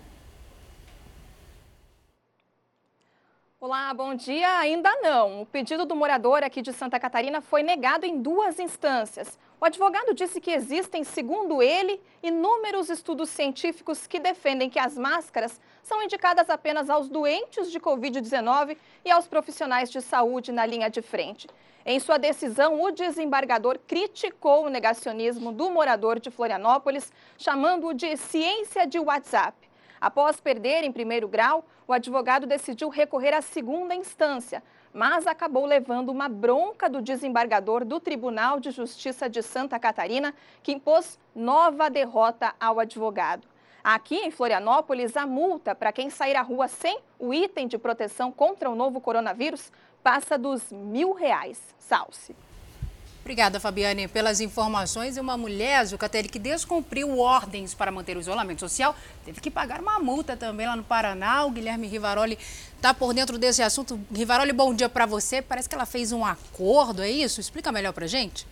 Speaker 36: Olá, bom dia. Ainda não. O pedido do morador aqui de Santa Catarina foi negado em duas instâncias. O advogado disse que existem, segundo ele, inúmeros estudos científicos que defendem que as máscaras são indicadas apenas aos doentes de Covid-19 e aos profissionais de saúde na linha de frente. Em sua decisão, o desembargador criticou o negacionismo do morador de Florianópolis, chamando-o de ciência de WhatsApp. Após perder em primeiro grau, o advogado decidiu recorrer à segunda instância, mas acabou levando uma bronca do desembargador do Tribunal de Justiça de Santa Catarina, que impôs nova derrota ao advogado. Aqui em Florianópolis, a multa para quem sair à rua sem o item de proteção contra o novo coronavírus passa dos mil reais. Salce.
Speaker 2: Obrigada, Fabiane, pelas informações. E uma mulher, Zucatelli, que descumpriu ordens para manter o isolamento social, teve que pagar uma multa também lá no Paraná. O Guilherme Rivaroli está por dentro desse assunto. Rivaroli, bom dia para você. Parece que ela fez um acordo, é isso? Explica melhor para gente.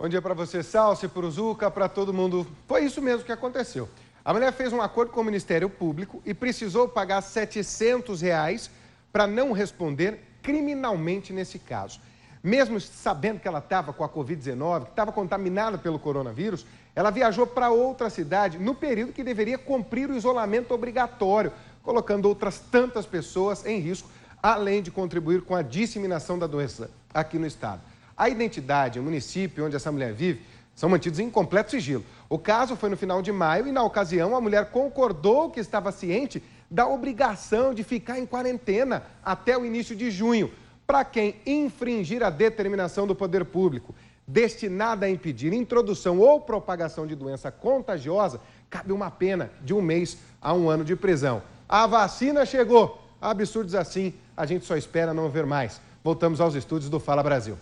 Speaker 37: Bom dia para você, Salsi, para o Zuca, para todo mundo. Foi isso mesmo que aconteceu. A mulher fez um acordo com o Ministério Público e precisou pagar 700 reais para não responder criminalmente nesse caso. Mesmo sabendo que ela estava com a Covid-19, que estava contaminada pelo coronavírus, ela viajou para outra cidade no período que deveria cumprir o isolamento obrigatório, colocando outras tantas pessoas em risco, além de contribuir com a disseminação da doença aqui no estado. A identidade, o município onde essa mulher vive, são mantidos em completo sigilo. O caso foi no final de maio e, na ocasião, a mulher concordou que estava ciente da obrigação de ficar em quarentena até o início de junho, para quem infringir a determinação do poder público destinada a impedir introdução ou propagação de doença contagiosa, cabe uma pena de um mês a um ano de prisão. A vacina chegou. Absurdos assim, a gente só espera não ver mais. Voltamos aos estúdios do Fala Brasil.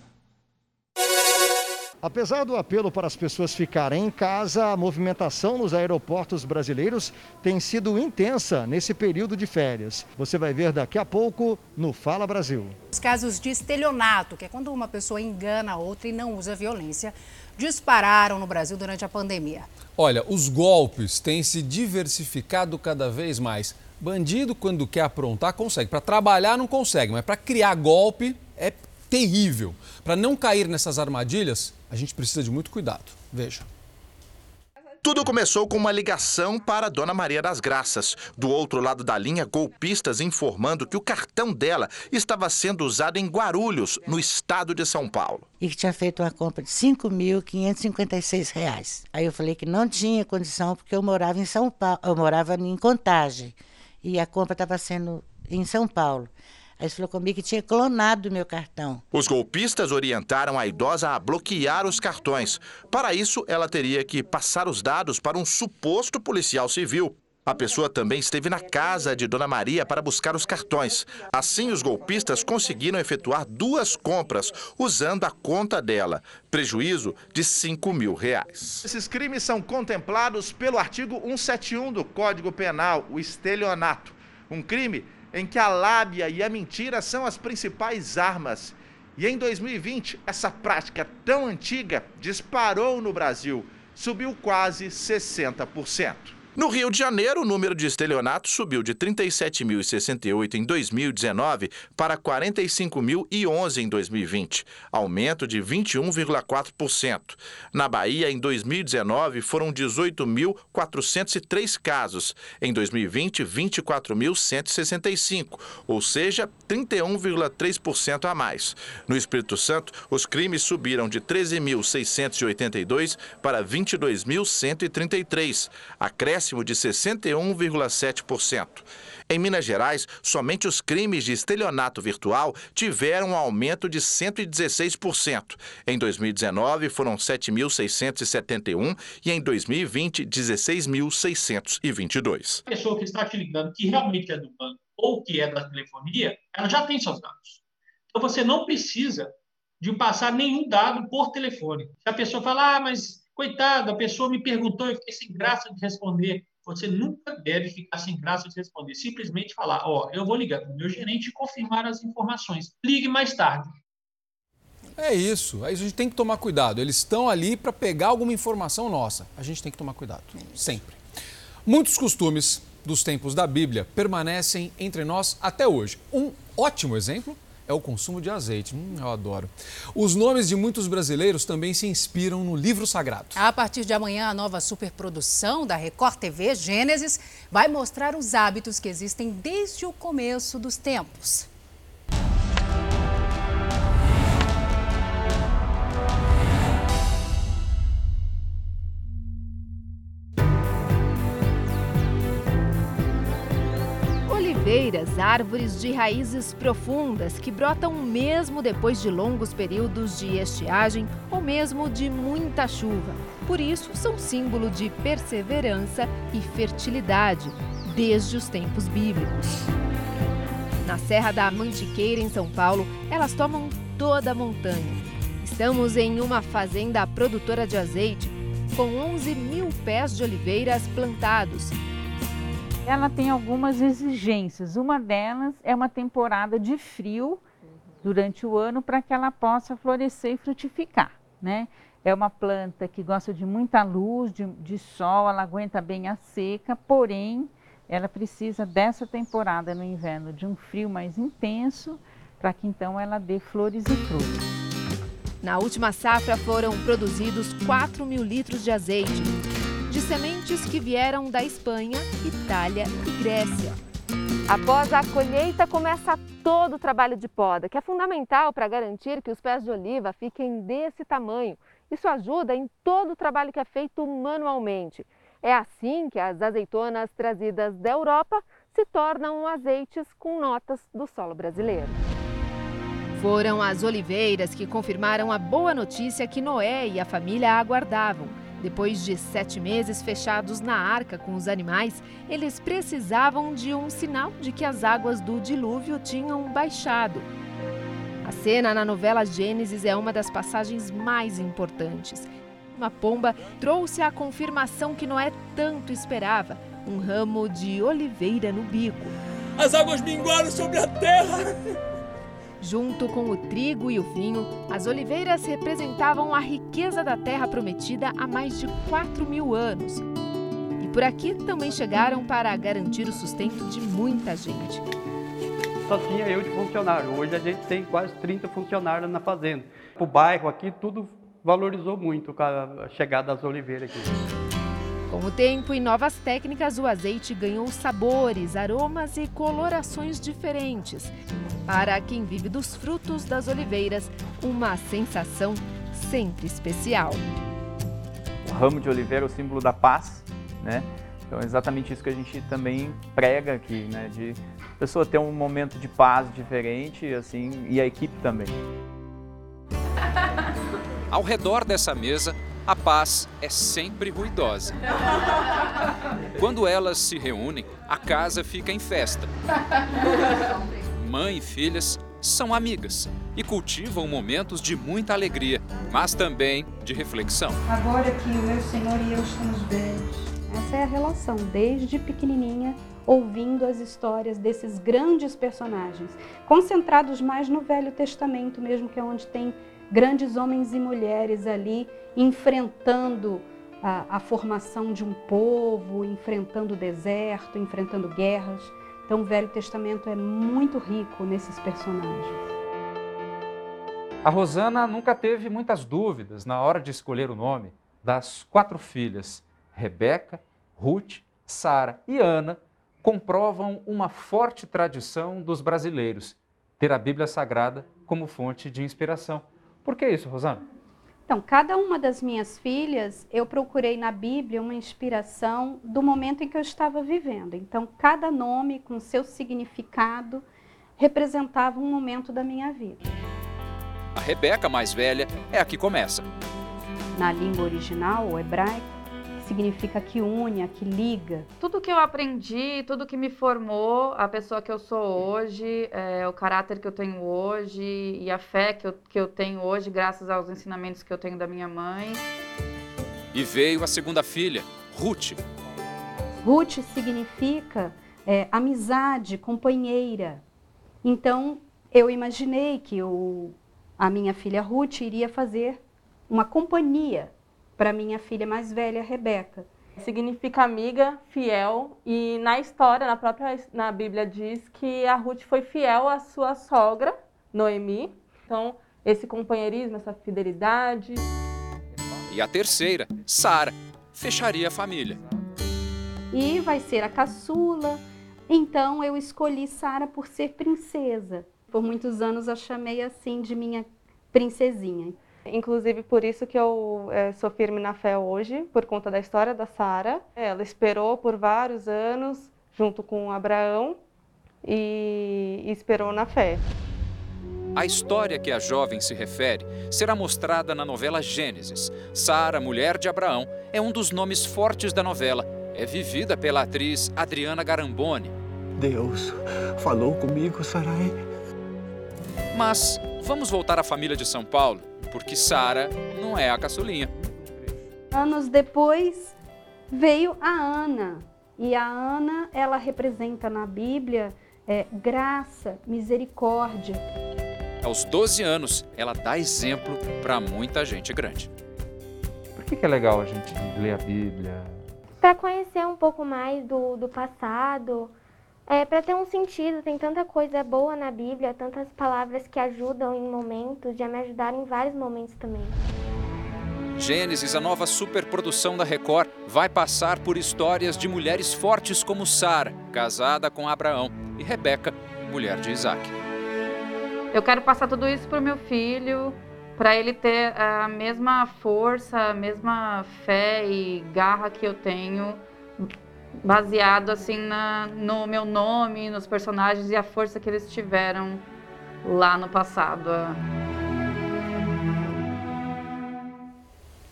Speaker 38: Apesar do apelo para as pessoas ficarem em casa, a movimentação nos aeroportos brasileiros tem sido intensa nesse período de férias. Você vai ver daqui a pouco no Fala Brasil.
Speaker 2: Os casos de estelionato, que é quando uma pessoa engana a outra e não usa violência, dispararam no Brasil durante a pandemia.
Speaker 1: Olha, os golpes têm se diversificado cada vez mais. Bandido, quando quer aprontar, consegue. Para trabalhar, não consegue, mas para criar golpe é terrível. Para não cair nessas armadilhas, a gente precisa de muito cuidado. Veja.
Speaker 39: Tudo começou com uma ligação para Dona Maria das Graças. Do outro lado da linha, golpistas informando que o cartão dela estava sendo usado em Guarulhos, no estado de São Paulo.
Speaker 40: E que tinha feito uma compra de R$ 5.556. Aí eu falei que não tinha condição porque eu morava em São Paulo, eu morava em Contagem e a compra estava sendo em São Paulo. Aí falou comigo que tinha clonado meu cartão.
Speaker 39: Os golpistas orientaram a idosa a bloquear os cartões. Para isso, ela teria que passar os dados para um suposto policial civil. A pessoa também esteve na casa de Dona Maria para buscar os cartões. Assim, os golpistas conseguiram efetuar duas compras usando a conta dela. Prejuízo de 5 mil reais. Esses crimes são contemplados pelo artigo 171 do Código Penal, o estelionato. Um crime em que a lábia e a mentira são as principais armas. E em 2020, essa prática tão antiga disparou no Brasil, subiu quase 60%. No Rio de Janeiro, o número de estelionatos subiu de 37.068 em 2019 para 45.011 em 2020, aumento de 21,4%. Na Bahia, em 2019, foram 18.403 casos, em 2020, 24.165, ou seja, 31,3% a mais. No Espírito Santo, os crimes subiram de 13.682 para 22.133, acréscimo acréscimo de 61,7%. Em Minas Gerais, somente os crimes de estelionato virtual tiveram um aumento de 116%. Em 2019, foram 7.671 e em 2020, 16.622.
Speaker 41: A pessoa que está te ligando, que realmente é do banco ou que é da telefonia, ela já tem seus dados. Então você não precisa de passar nenhum dado por telefone. Se a pessoa falar, ah, mas Coitado, a pessoa me perguntou, eu fiquei sem graça de responder. Você nunca deve ficar sem graça de responder. Simplesmente falar, ó, oh, eu vou ligar para o meu gerente e confirmar as informações. Ligue mais tarde.
Speaker 1: É isso. Aí a gente tem que tomar cuidado. Eles estão ali para pegar alguma informação nossa. A gente tem que tomar cuidado, sempre. Muitos costumes dos tempos da Bíblia permanecem entre nós até hoje. Um ótimo exemplo é o consumo de azeite. Hum, eu adoro. Os nomes de muitos brasileiros também se inspiram no livro sagrado.
Speaker 2: A partir de amanhã, a nova superprodução da Record TV, Gênesis, vai mostrar os hábitos que existem desde o começo dos tempos.
Speaker 42: Oliveiras, árvores de raízes profundas que brotam mesmo depois de longos períodos de estiagem ou mesmo de muita chuva. Por isso, são símbolo de perseverança e fertilidade desde os tempos bíblicos. Na Serra da Mantiqueira, em São Paulo, elas tomam toda a montanha. Estamos em uma fazenda produtora de azeite com 11 mil pés de oliveiras plantados
Speaker 43: ela tem algumas exigências. Uma delas é uma temporada de frio durante o ano para que ela possa florescer e frutificar, né? É uma planta que gosta de muita luz, de, de sol, ela aguenta bem a seca, porém ela precisa dessa temporada no inverno de um frio mais intenso para que então ela dê flores e frutos.
Speaker 42: Na última safra foram produzidos 4 mil litros de azeite, de sementes que vieram da Espanha, Itália e Grécia. Após a colheita, começa todo o trabalho de poda, que é fundamental para garantir que os pés de oliva fiquem desse tamanho. Isso ajuda em todo o trabalho que é feito manualmente. É assim que as azeitonas trazidas da Europa se tornam azeites com notas do solo brasileiro. Foram as oliveiras que confirmaram a boa notícia que Noé e a família aguardavam. Depois de sete meses fechados na arca com os animais, eles precisavam de um sinal de que as águas do dilúvio tinham baixado. A cena na novela Gênesis é uma das passagens mais importantes. Uma pomba trouxe a confirmação que Noé tanto esperava: um ramo de oliveira no bico.
Speaker 44: As águas minguaram sobre a terra!
Speaker 42: Junto com o trigo e o vinho, as oliveiras representavam a riqueza da terra prometida há mais de 4 mil anos. E por aqui também chegaram para garantir o sustento de muita gente.
Speaker 45: Só tinha eu de funcionário. Hoje a gente tem quase 30 funcionários na fazenda. O bairro aqui tudo valorizou muito com a chegada das oliveiras aqui.
Speaker 42: Com o tempo e novas técnicas, o azeite ganhou sabores, aromas e colorações diferentes. Para quem vive dos frutos das oliveiras, uma sensação sempre especial.
Speaker 46: O ramo de oliveira é o símbolo da paz, né? Então é exatamente isso que a gente também prega aqui, né? De a pessoa ter um momento de paz diferente, assim, e a equipe também.
Speaker 47: Ao redor dessa mesa, a paz é sempre ruidosa. Quando elas se reúnem, a casa fica em festa. Mãe e filhas são amigas e cultivam momentos de muita alegria, mas também de reflexão.
Speaker 48: Agora que o meu Senhor e eu estamos velhos.
Speaker 49: Essa é a relação, desde pequenininha, ouvindo as histórias desses grandes personagens, concentrados mais no Velho Testamento mesmo, que é onde tem grandes homens e mulheres ali enfrentando a, a, formação de um povo, enfrentando o deserto, enfrentando guerras. Então, o Velho Testamento é muito rico nesses personagens.
Speaker 50: A Rosana nunca teve muitas dúvidas na hora de escolher o nome das quatro filhas. Rebeca, Ruth, Sara e Ana comprovam uma forte tradição dos brasileiros, ter a Bíblia Sagrada como fonte de inspiração. Por que isso, Rosana?
Speaker 49: Então, cada uma das minhas filhas, eu procurei na Bíblia uma inspiração do momento em que eu estava vivendo. Então, cada nome com seu significado representava um momento da minha vida.
Speaker 47: A Rebeca mais velha é a que começa.
Speaker 49: Na língua original, o hebraico, significa que une, que liga.
Speaker 51: Tudo que eu aprendi, tudo que me formou, a pessoa que eu sou hoje, é, o caráter que eu tenho hoje e a fé que eu, que eu tenho hoje, graças aos ensinamentos que eu tenho da minha mãe.
Speaker 47: E veio a segunda filha, Ruth.
Speaker 49: Ruth significa é, amizade, companheira. Então, eu imaginei que o, a minha filha Ruth iria fazer uma companhia para minha filha mais velha, Rebeca.
Speaker 52: Significa amiga, fiel, e na história, na própria na Bíblia diz que a Ruth foi fiel à sua sogra, Noemi. Então, esse companheirismo, essa fidelidade.
Speaker 5: E a terceira, Sara, fecharia a família.
Speaker 49: E vai ser a caçula. Então eu escolhi Sara por ser princesa. Por muitos anos eu chamei assim de minha princesinha.
Speaker 52: Inclusive por isso que eu é, sou firme na fé hoje, por conta da história da Sara. Ela esperou por vários anos junto com Abraão e, e esperou na fé.
Speaker 5: A história que a jovem se refere será mostrada na novela Gênesis. Sara, mulher de Abraão, é um dos nomes fortes da novela. É vivida pela atriz Adriana Garamboni.
Speaker 53: Deus falou comigo, Sarai.
Speaker 5: Mas vamos voltar à família de São Paulo, porque Sara não é a caçulinha.
Speaker 49: Anos depois veio a Ana. E a Ana, ela representa na Bíblia é, graça, misericórdia.
Speaker 5: Aos 12 anos, ela dá exemplo para muita gente grande.
Speaker 50: Por que, que é legal a gente ler a Bíblia?
Speaker 54: Para conhecer um pouco mais do, do passado, é, para ter um sentido. Tem tanta coisa boa na Bíblia, tantas palavras que ajudam em momentos, já me ajudaram em vários momentos também.
Speaker 5: Gênesis, a nova superprodução da Record, vai passar por histórias de mulheres fortes como Sara, casada com Abraão, e Rebeca, mulher de Isaac.
Speaker 55: Eu quero passar tudo isso para o meu filho, para ele ter a mesma força, a mesma fé e garra que eu tenho, baseado assim na, no meu nome, nos personagens e a força que eles tiveram lá no passado.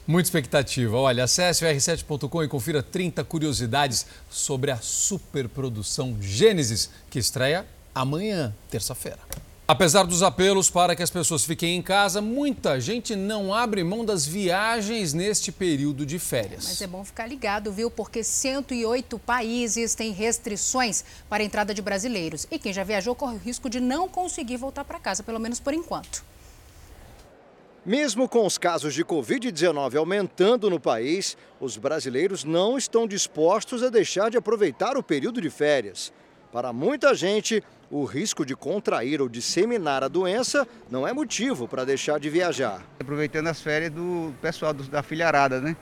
Speaker 1: Muita expectativa. Olha, acesse o r7.com e confira 30 curiosidades sobre a superprodução Gênesis, que estreia amanhã, terça-feira. Apesar dos apelos para que as pessoas fiquem em casa, muita gente não abre mão das viagens neste período de férias.
Speaker 2: Mas é bom ficar ligado, viu? Porque 108 países têm restrições para a entrada de brasileiros. E quem já viajou corre o risco de não conseguir voltar para casa, pelo menos por enquanto.
Speaker 38: Mesmo com os casos de Covid-19 aumentando no país, os brasileiros não estão dispostos a deixar de aproveitar o período de férias. Para muita gente, o risco de contrair ou disseminar a doença não é motivo para deixar de viajar.
Speaker 56: Aproveitando as férias do pessoal do, da filharada, né?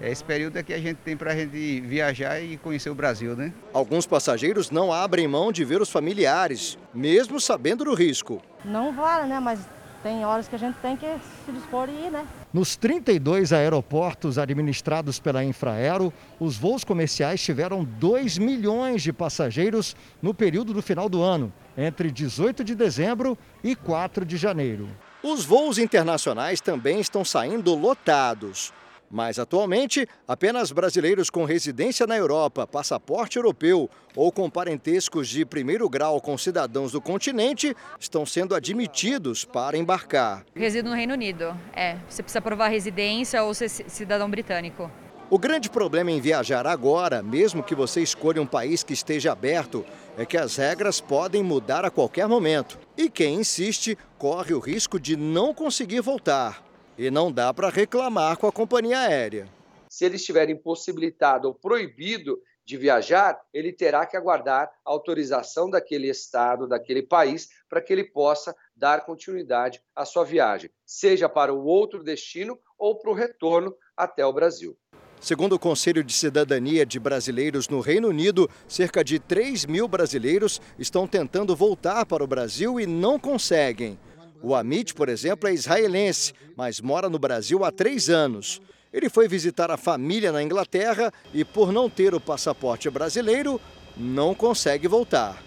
Speaker 56: Esse período é que a gente tem para a gente viajar e conhecer o Brasil, né?
Speaker 38: Alguns passageiros não abrem mão de ver os familiares, mesmo sabendo do risco.
Speaker 57: Não vale, né? Mas tem horas que a gente tem que se dispor e ir, né?
Speaker 38: Nos 32 aeroportos administrados pela Infraero, os voos comerciais tiveram 2 milhões de passageiros no período do final do ano, entre 18 de dezembro e 4 de janeiro. Os voos internacionais também estão saindo lotados. Mas atualmente, apenas brasileiros com residência na Europa, passaporte europeu ou com parentescos de primeiro grau com cidadãos do continente estão sendo admitidos para embarcar.
Speaker 12: Resido no Reino Unido. É, você precisa provar residência ou ser cidadão britânico.
Speaker 38: O grande problema em viajar agora, mesmo que você escolha um país que esteja aberto, é que as regras podem mudar a qualquer momento. E quem insiste corre o risco de não conseguir voltar. E não dá para reclamar com a companhia aérea.
Speaker 58: Se ele estiver impossibilitado ou proibido de viajar, ele terá que aguardar a autorização daquele estado, daquele país, para que ele possa dar continuidade à sua viagem, seja para o outro destino ou para o retorno até o Brasil.
Speaker 38: Segundo o Conselho de Cidadania de Brasileiros no Reino Unido, cerca de 3 mil brasileiros estão tentando voltar para o Brasil e não conseguem. O Amit, por exemplo, é israelense, mas mora no Brasil há três anos. Ele foi visitar a família na Inglaterra e, por não ter o passaporte brasileiro, não consegue voltar.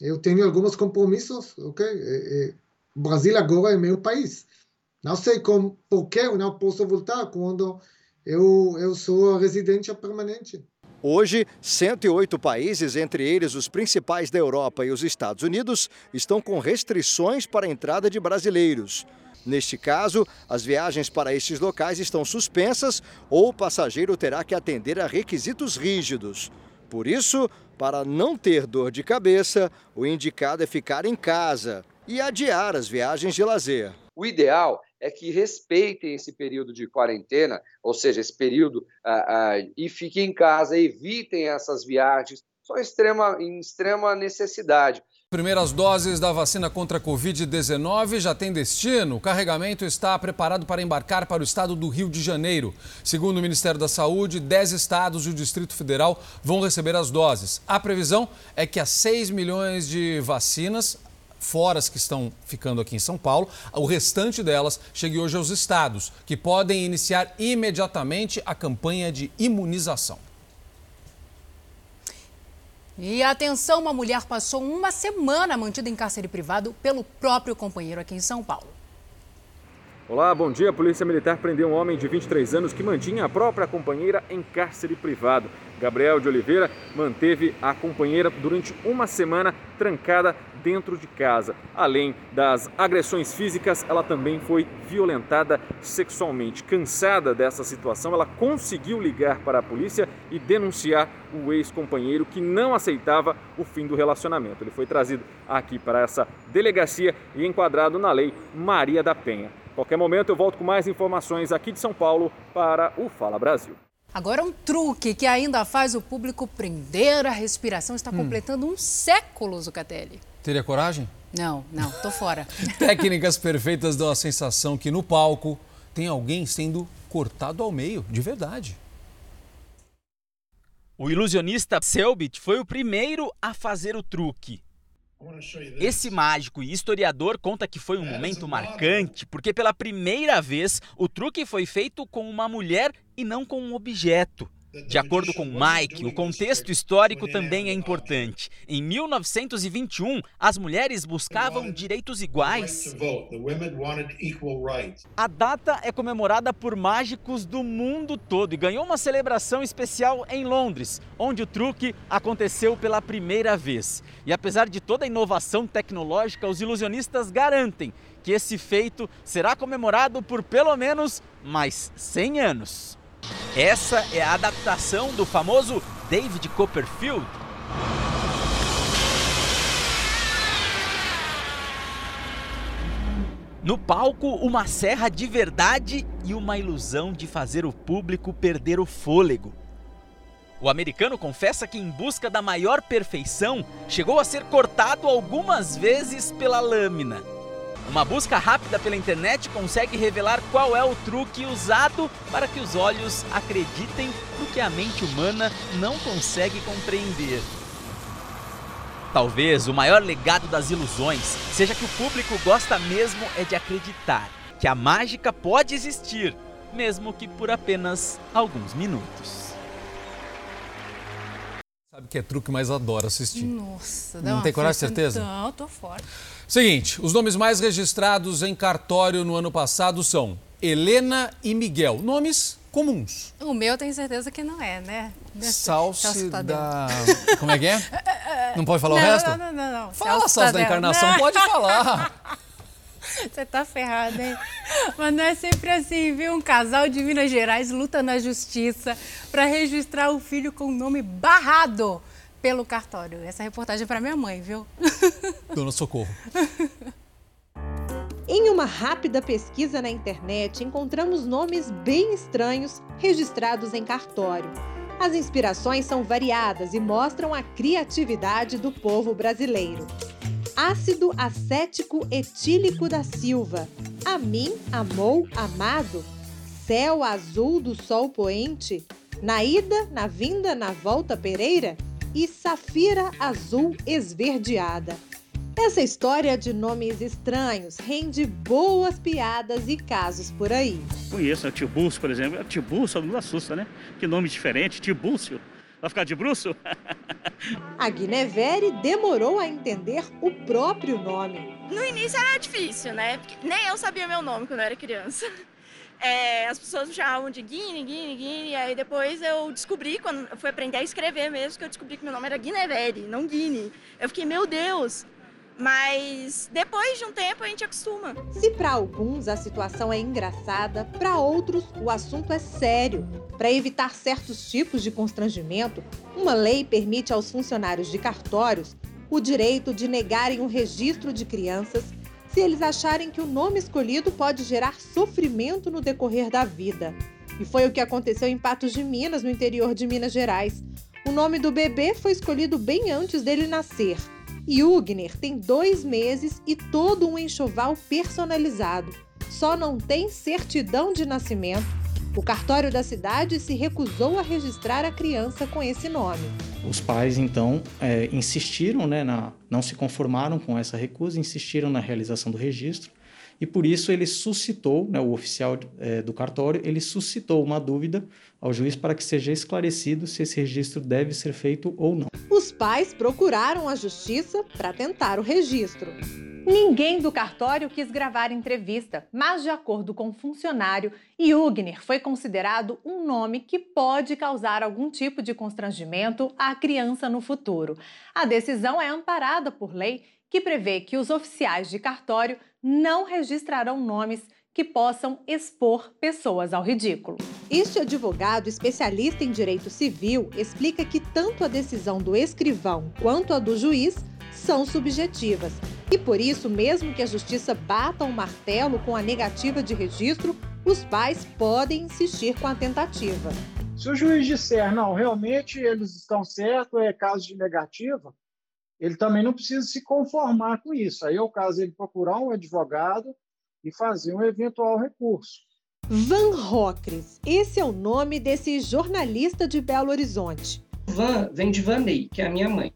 Speaker 39: Eu tenho alguns compromissos, ok? O Brasil agora é meu país. Não sei como, por que eu não posso voltar quando eu, eu sou residente permanente.
Speaker 38: Hoje, 108 países, entre eles os principais da Europa e os Estados Unidos, estão com restrições para a entrada de brasileiros. Neste caso, as viagens para estes locais estão suspensas ou o passageiro terá que atender a requisitos rígidos. Por isso, para não ter dor de cabeça, o indicado é ficar em casa e adiar as viagens de lazer.
Speaker 58: O ideal é que respeitem esse período de quarentena, ou seja, esse período, ah, ah, e fiquem em casa, evitem essas viagens, só extrema, em extrema necessidade.
Speaker 1: Primeiras doses da vacina contra a Covid-19 já tem destino. O carregamento está preparado para embarcar para o estado do Rio de Janeiro. Segundo o Ministério da Saúde, 10 estados e o Distrito Federal vão receber as doses. A previsão é que as 6 milhões de vacinas, fora as que estão ficando aqui em São Paulo, o restante delas chegue hoje aos estados, que podem iniciar imediatamente a campanha de imunização.
Speaker 2: E atenção, uma mulher passou uma semana mantida em cárcere privado pelo próprio companheiro aqui em São Paulo.
Speaker 59: Olá, bom dia. A Polícia Militar prendeu um homem de 23 anos que mantinha a própria companheira em cárcere privado. Gabriel de Oliveira manteve a companheira durante uma semana trancada dentro de casa. Além das agressões físicas, ela também foi violentada sexualmente. Cansada dessa situação, ela conseguiu ligar para a polícia e denunciar o ex-companheiro que não aceitava o fim do relacionamento. Ele foi trazido aqui para essa delegacia e enquadrado na lei Maria da Penha. Qualquer momento eu volto com mais informações aqui de São Paulo para o Fala Brasil.
Speaker 2: Agora um truque que ainda faz o público prender a respiração está hum. completando um século, Zucatelli.
Speaker 1: Teria coragem?
Speaker 2: Não, não, tô fora.
Speaker 1: Técnicas perfeitas dão a sensação que no palco tem alguém sendo cortado ao meio, de verdade.
Speaker 60: O ilusionista Selbit foi o primeiro a fazer o truque. Esse mágico e historiador conta que foi um momento marcante porque pela primeira vez o truque foi feito com uma mulher e não com um objeto. De acordo com Mike, o contexto histórico também é importante. Em 1921, as mulheres buscavam direitos iguais. A data é comemorada por mágicos do mundo todo e ganhou uma celebração especial em Londres, onde o truque aconteceu pela primeira vez. E apesar de toda a inovação tecnológica, os ilusionistas garantem que esse feito será comemorado por pelo menos mais 100 anos. Essa é a adaptação do famoso David Copperfield. No palco, uma serra de verdade e uma ilusão de fazer o público perder o fôlego. O americano confessa que, em busca da maior perfeição, chegou a ser cortado algumas vezes pela lâmina. Uma busca rápida pela internet consegue revelar qual é o truque usado para que os olhos acreditem no que a mente humana não consegue compreender. Talvez o maior legado das ilusões seja que o público gosta mesmo é de acreditar que a mágica pode existir, mesmo que por apenas alguns minutos.
Speaker 1: Sabe que é truque, mas adoro assistir.
Speaker 2: Nossa,
Speaker 1: não tem coragem, certeza?
Speaker 2: Não, tô fora.
Speaker 1: Seguinte, os nomes mais registrados em cartório no ano passado são Helena e Miguel. Nomes comuns.
Speaker 2: O meu tenho certeza que não é, né?
Speaker 1: Salse da... Como é que é? Não pode falar
Speaker 2: não,
Speaker 1: o resto?
Speaker 2: Não, não, não. não.
Speaker 1: Fala Salse da Encarnação, não. pode falar.
Speaker 2: Você tá ferrado, hein? Mas não é sempre assim, viu? Um casal de Minas Gerais luta na justiça para registrar o filho com o nome barrado pelo cartório. Essa reportagem é para minha mãe, viu?
Speaker 1: Dona Socorro.
Speaker 61: Em uma rápida pesquisa na internet, encontramos nomes bem estranhos registrados em cartório. As inspirações são variadas e mostram a criatividade do povo brasileiro. Ácido acético etílico da Silva. A mim, amou, amado. Céu azul do sol poente. Na ida, na vinda, na volta Pereira e Safira Azul Esverdeada. Essa história de nomes estranhos rende boas piadas e casos por aí.
Speaker 62: Conheço, o né? Tibúrcio, por exemplo. Tibúrcio não assusta, né? Que nome diferente, Tibúrcio. Vai ficar de bruxo?
Speaker 61: a Guinevere demorou a entender o próprio nome.
Speaker 63: No início era difícil, né? Porque nem eu sabia meu nome quando eu era criança. É, as pessoas me chamavam de Guine, Guine, Guine, aí depois eu descobri, quando eu fui aprender a escrever mesmo, que eu descobri que meu nome era Guinevere, não Guine. Eu fiquei, meu Deus! Mas depois de um tempo a gente acostuma.
Speaker 61: Se para alguns a situação é engraçada, para outros o assunto é sério. Para evitar certos tipos de constrangimento, uma lei permite aos funcionários de cartórios o direito de negarem o registro de crianças se eles acharem que o nome escolhido pode gerar sofrimento no decorrer da vida. E foi o que aconteceu em Patos de Minas, no interior de Minas Gerais. O nome do bebê foi escolhido bem antes dele nascer. Yugner tem dois meses e todo um enxoval personalizado. Só não tem certidão de nascimento. O cartório da cidade se recusou a registrar a criança com esse nome.
Speaker 64: Os pais, então, é, insistiram, né, na, não se conformaram com essa recusa, insistiram na realização do registro e por isso ele suscitou, né, o oficial é, do cartório, ele suscitou uma dúvida ao juiz para que seja esclarecido se esse registro deve ser feito ou não.
Speaker 61: Os pais procuraram a justiça para tentar o registro. Ninguém do cartório quis gravar entrevista, mas, de acordo com o funcionário, Yugner foi considerado um nome que pode causar algum tipo de constrangimento à criança no futuro. A decisão é amparada por lei que prevê que os oficiais de cartório não registrarão nomes que possam expor pessoas ao ridículo. Este advogado especialista em direito civil explica que tanto a decisão do escrivão quanto a do juiz são subjetivas. E por isso, mesmo que a justiça bata o um martelo com a negativa de registro, os pais podem insistir com a tentativa.
Speaker 65: Se o juiz disser, não, realmente eles estão certos, é caso de negativa, ele também não precisa se conformar com isso. Aí é o caso ele procurar um advogado e fazer um eventual recurso.
Speaker 61: Van Rocres, esse é o nome desse jornalista de Belo Horizonte.
Speaker 66: Van vem de Vanei, que é a minha mãe.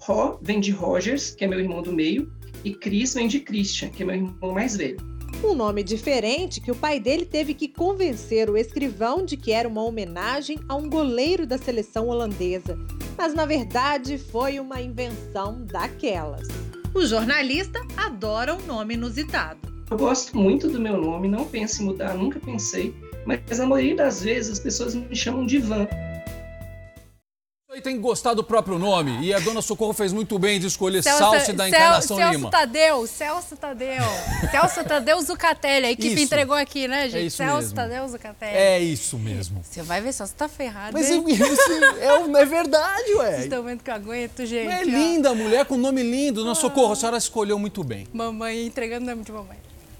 Speaker 66: Ro vem de Rogers, que é meu irmão do meio. E Chris vem de Christian, que é meu irmão mais velho.
Speaker 61: Um nome diferente que o pai dele teve que convencer o escrivão de que era uma homenagem a um goleiro da seleção holandesa. Mas na verdade foi uma invenção daquelas. O jornalista adora um nome inusitado.
Speaker 66: Eu gosto muito do meu nome, não penso em mudar, nunca pensei, mas a maioria das vezes as pessoas me chamam de Van
Speaker 1: tem que gostar do próprio nome. E a dona Socorro fez muito bem de escolher Celso, Salse da Encarnação
Speaker 2: Celso
Speaker 1: Lima.
Speaker 2: Tadeu, Celso Tadeu. Celso Tadeu Zucatelli. A equipe isso. entregou aqui, né, gente?
Speaker 1: É isso
Speaker 2: Celso
Speaker 1: mesmo.
Speaker 2: Tadeu Zucatelli.
Speaker 1: É isso mesmo.
Speaker 2: Você vai ver só, você tá ferrado.
Speaker 1: Mas
Speaker 2: hein?
Speaker 1: é, é, verdade, ué.
Speaker 2: Vocês estão vendo que eu aguento, gente.
Speaker 1: É linda, mulher com nome lindo. Dona ah. Socorro, a senhora escolheu muito bem.
Speaker 2: Mamãe entregando nome de mamãe.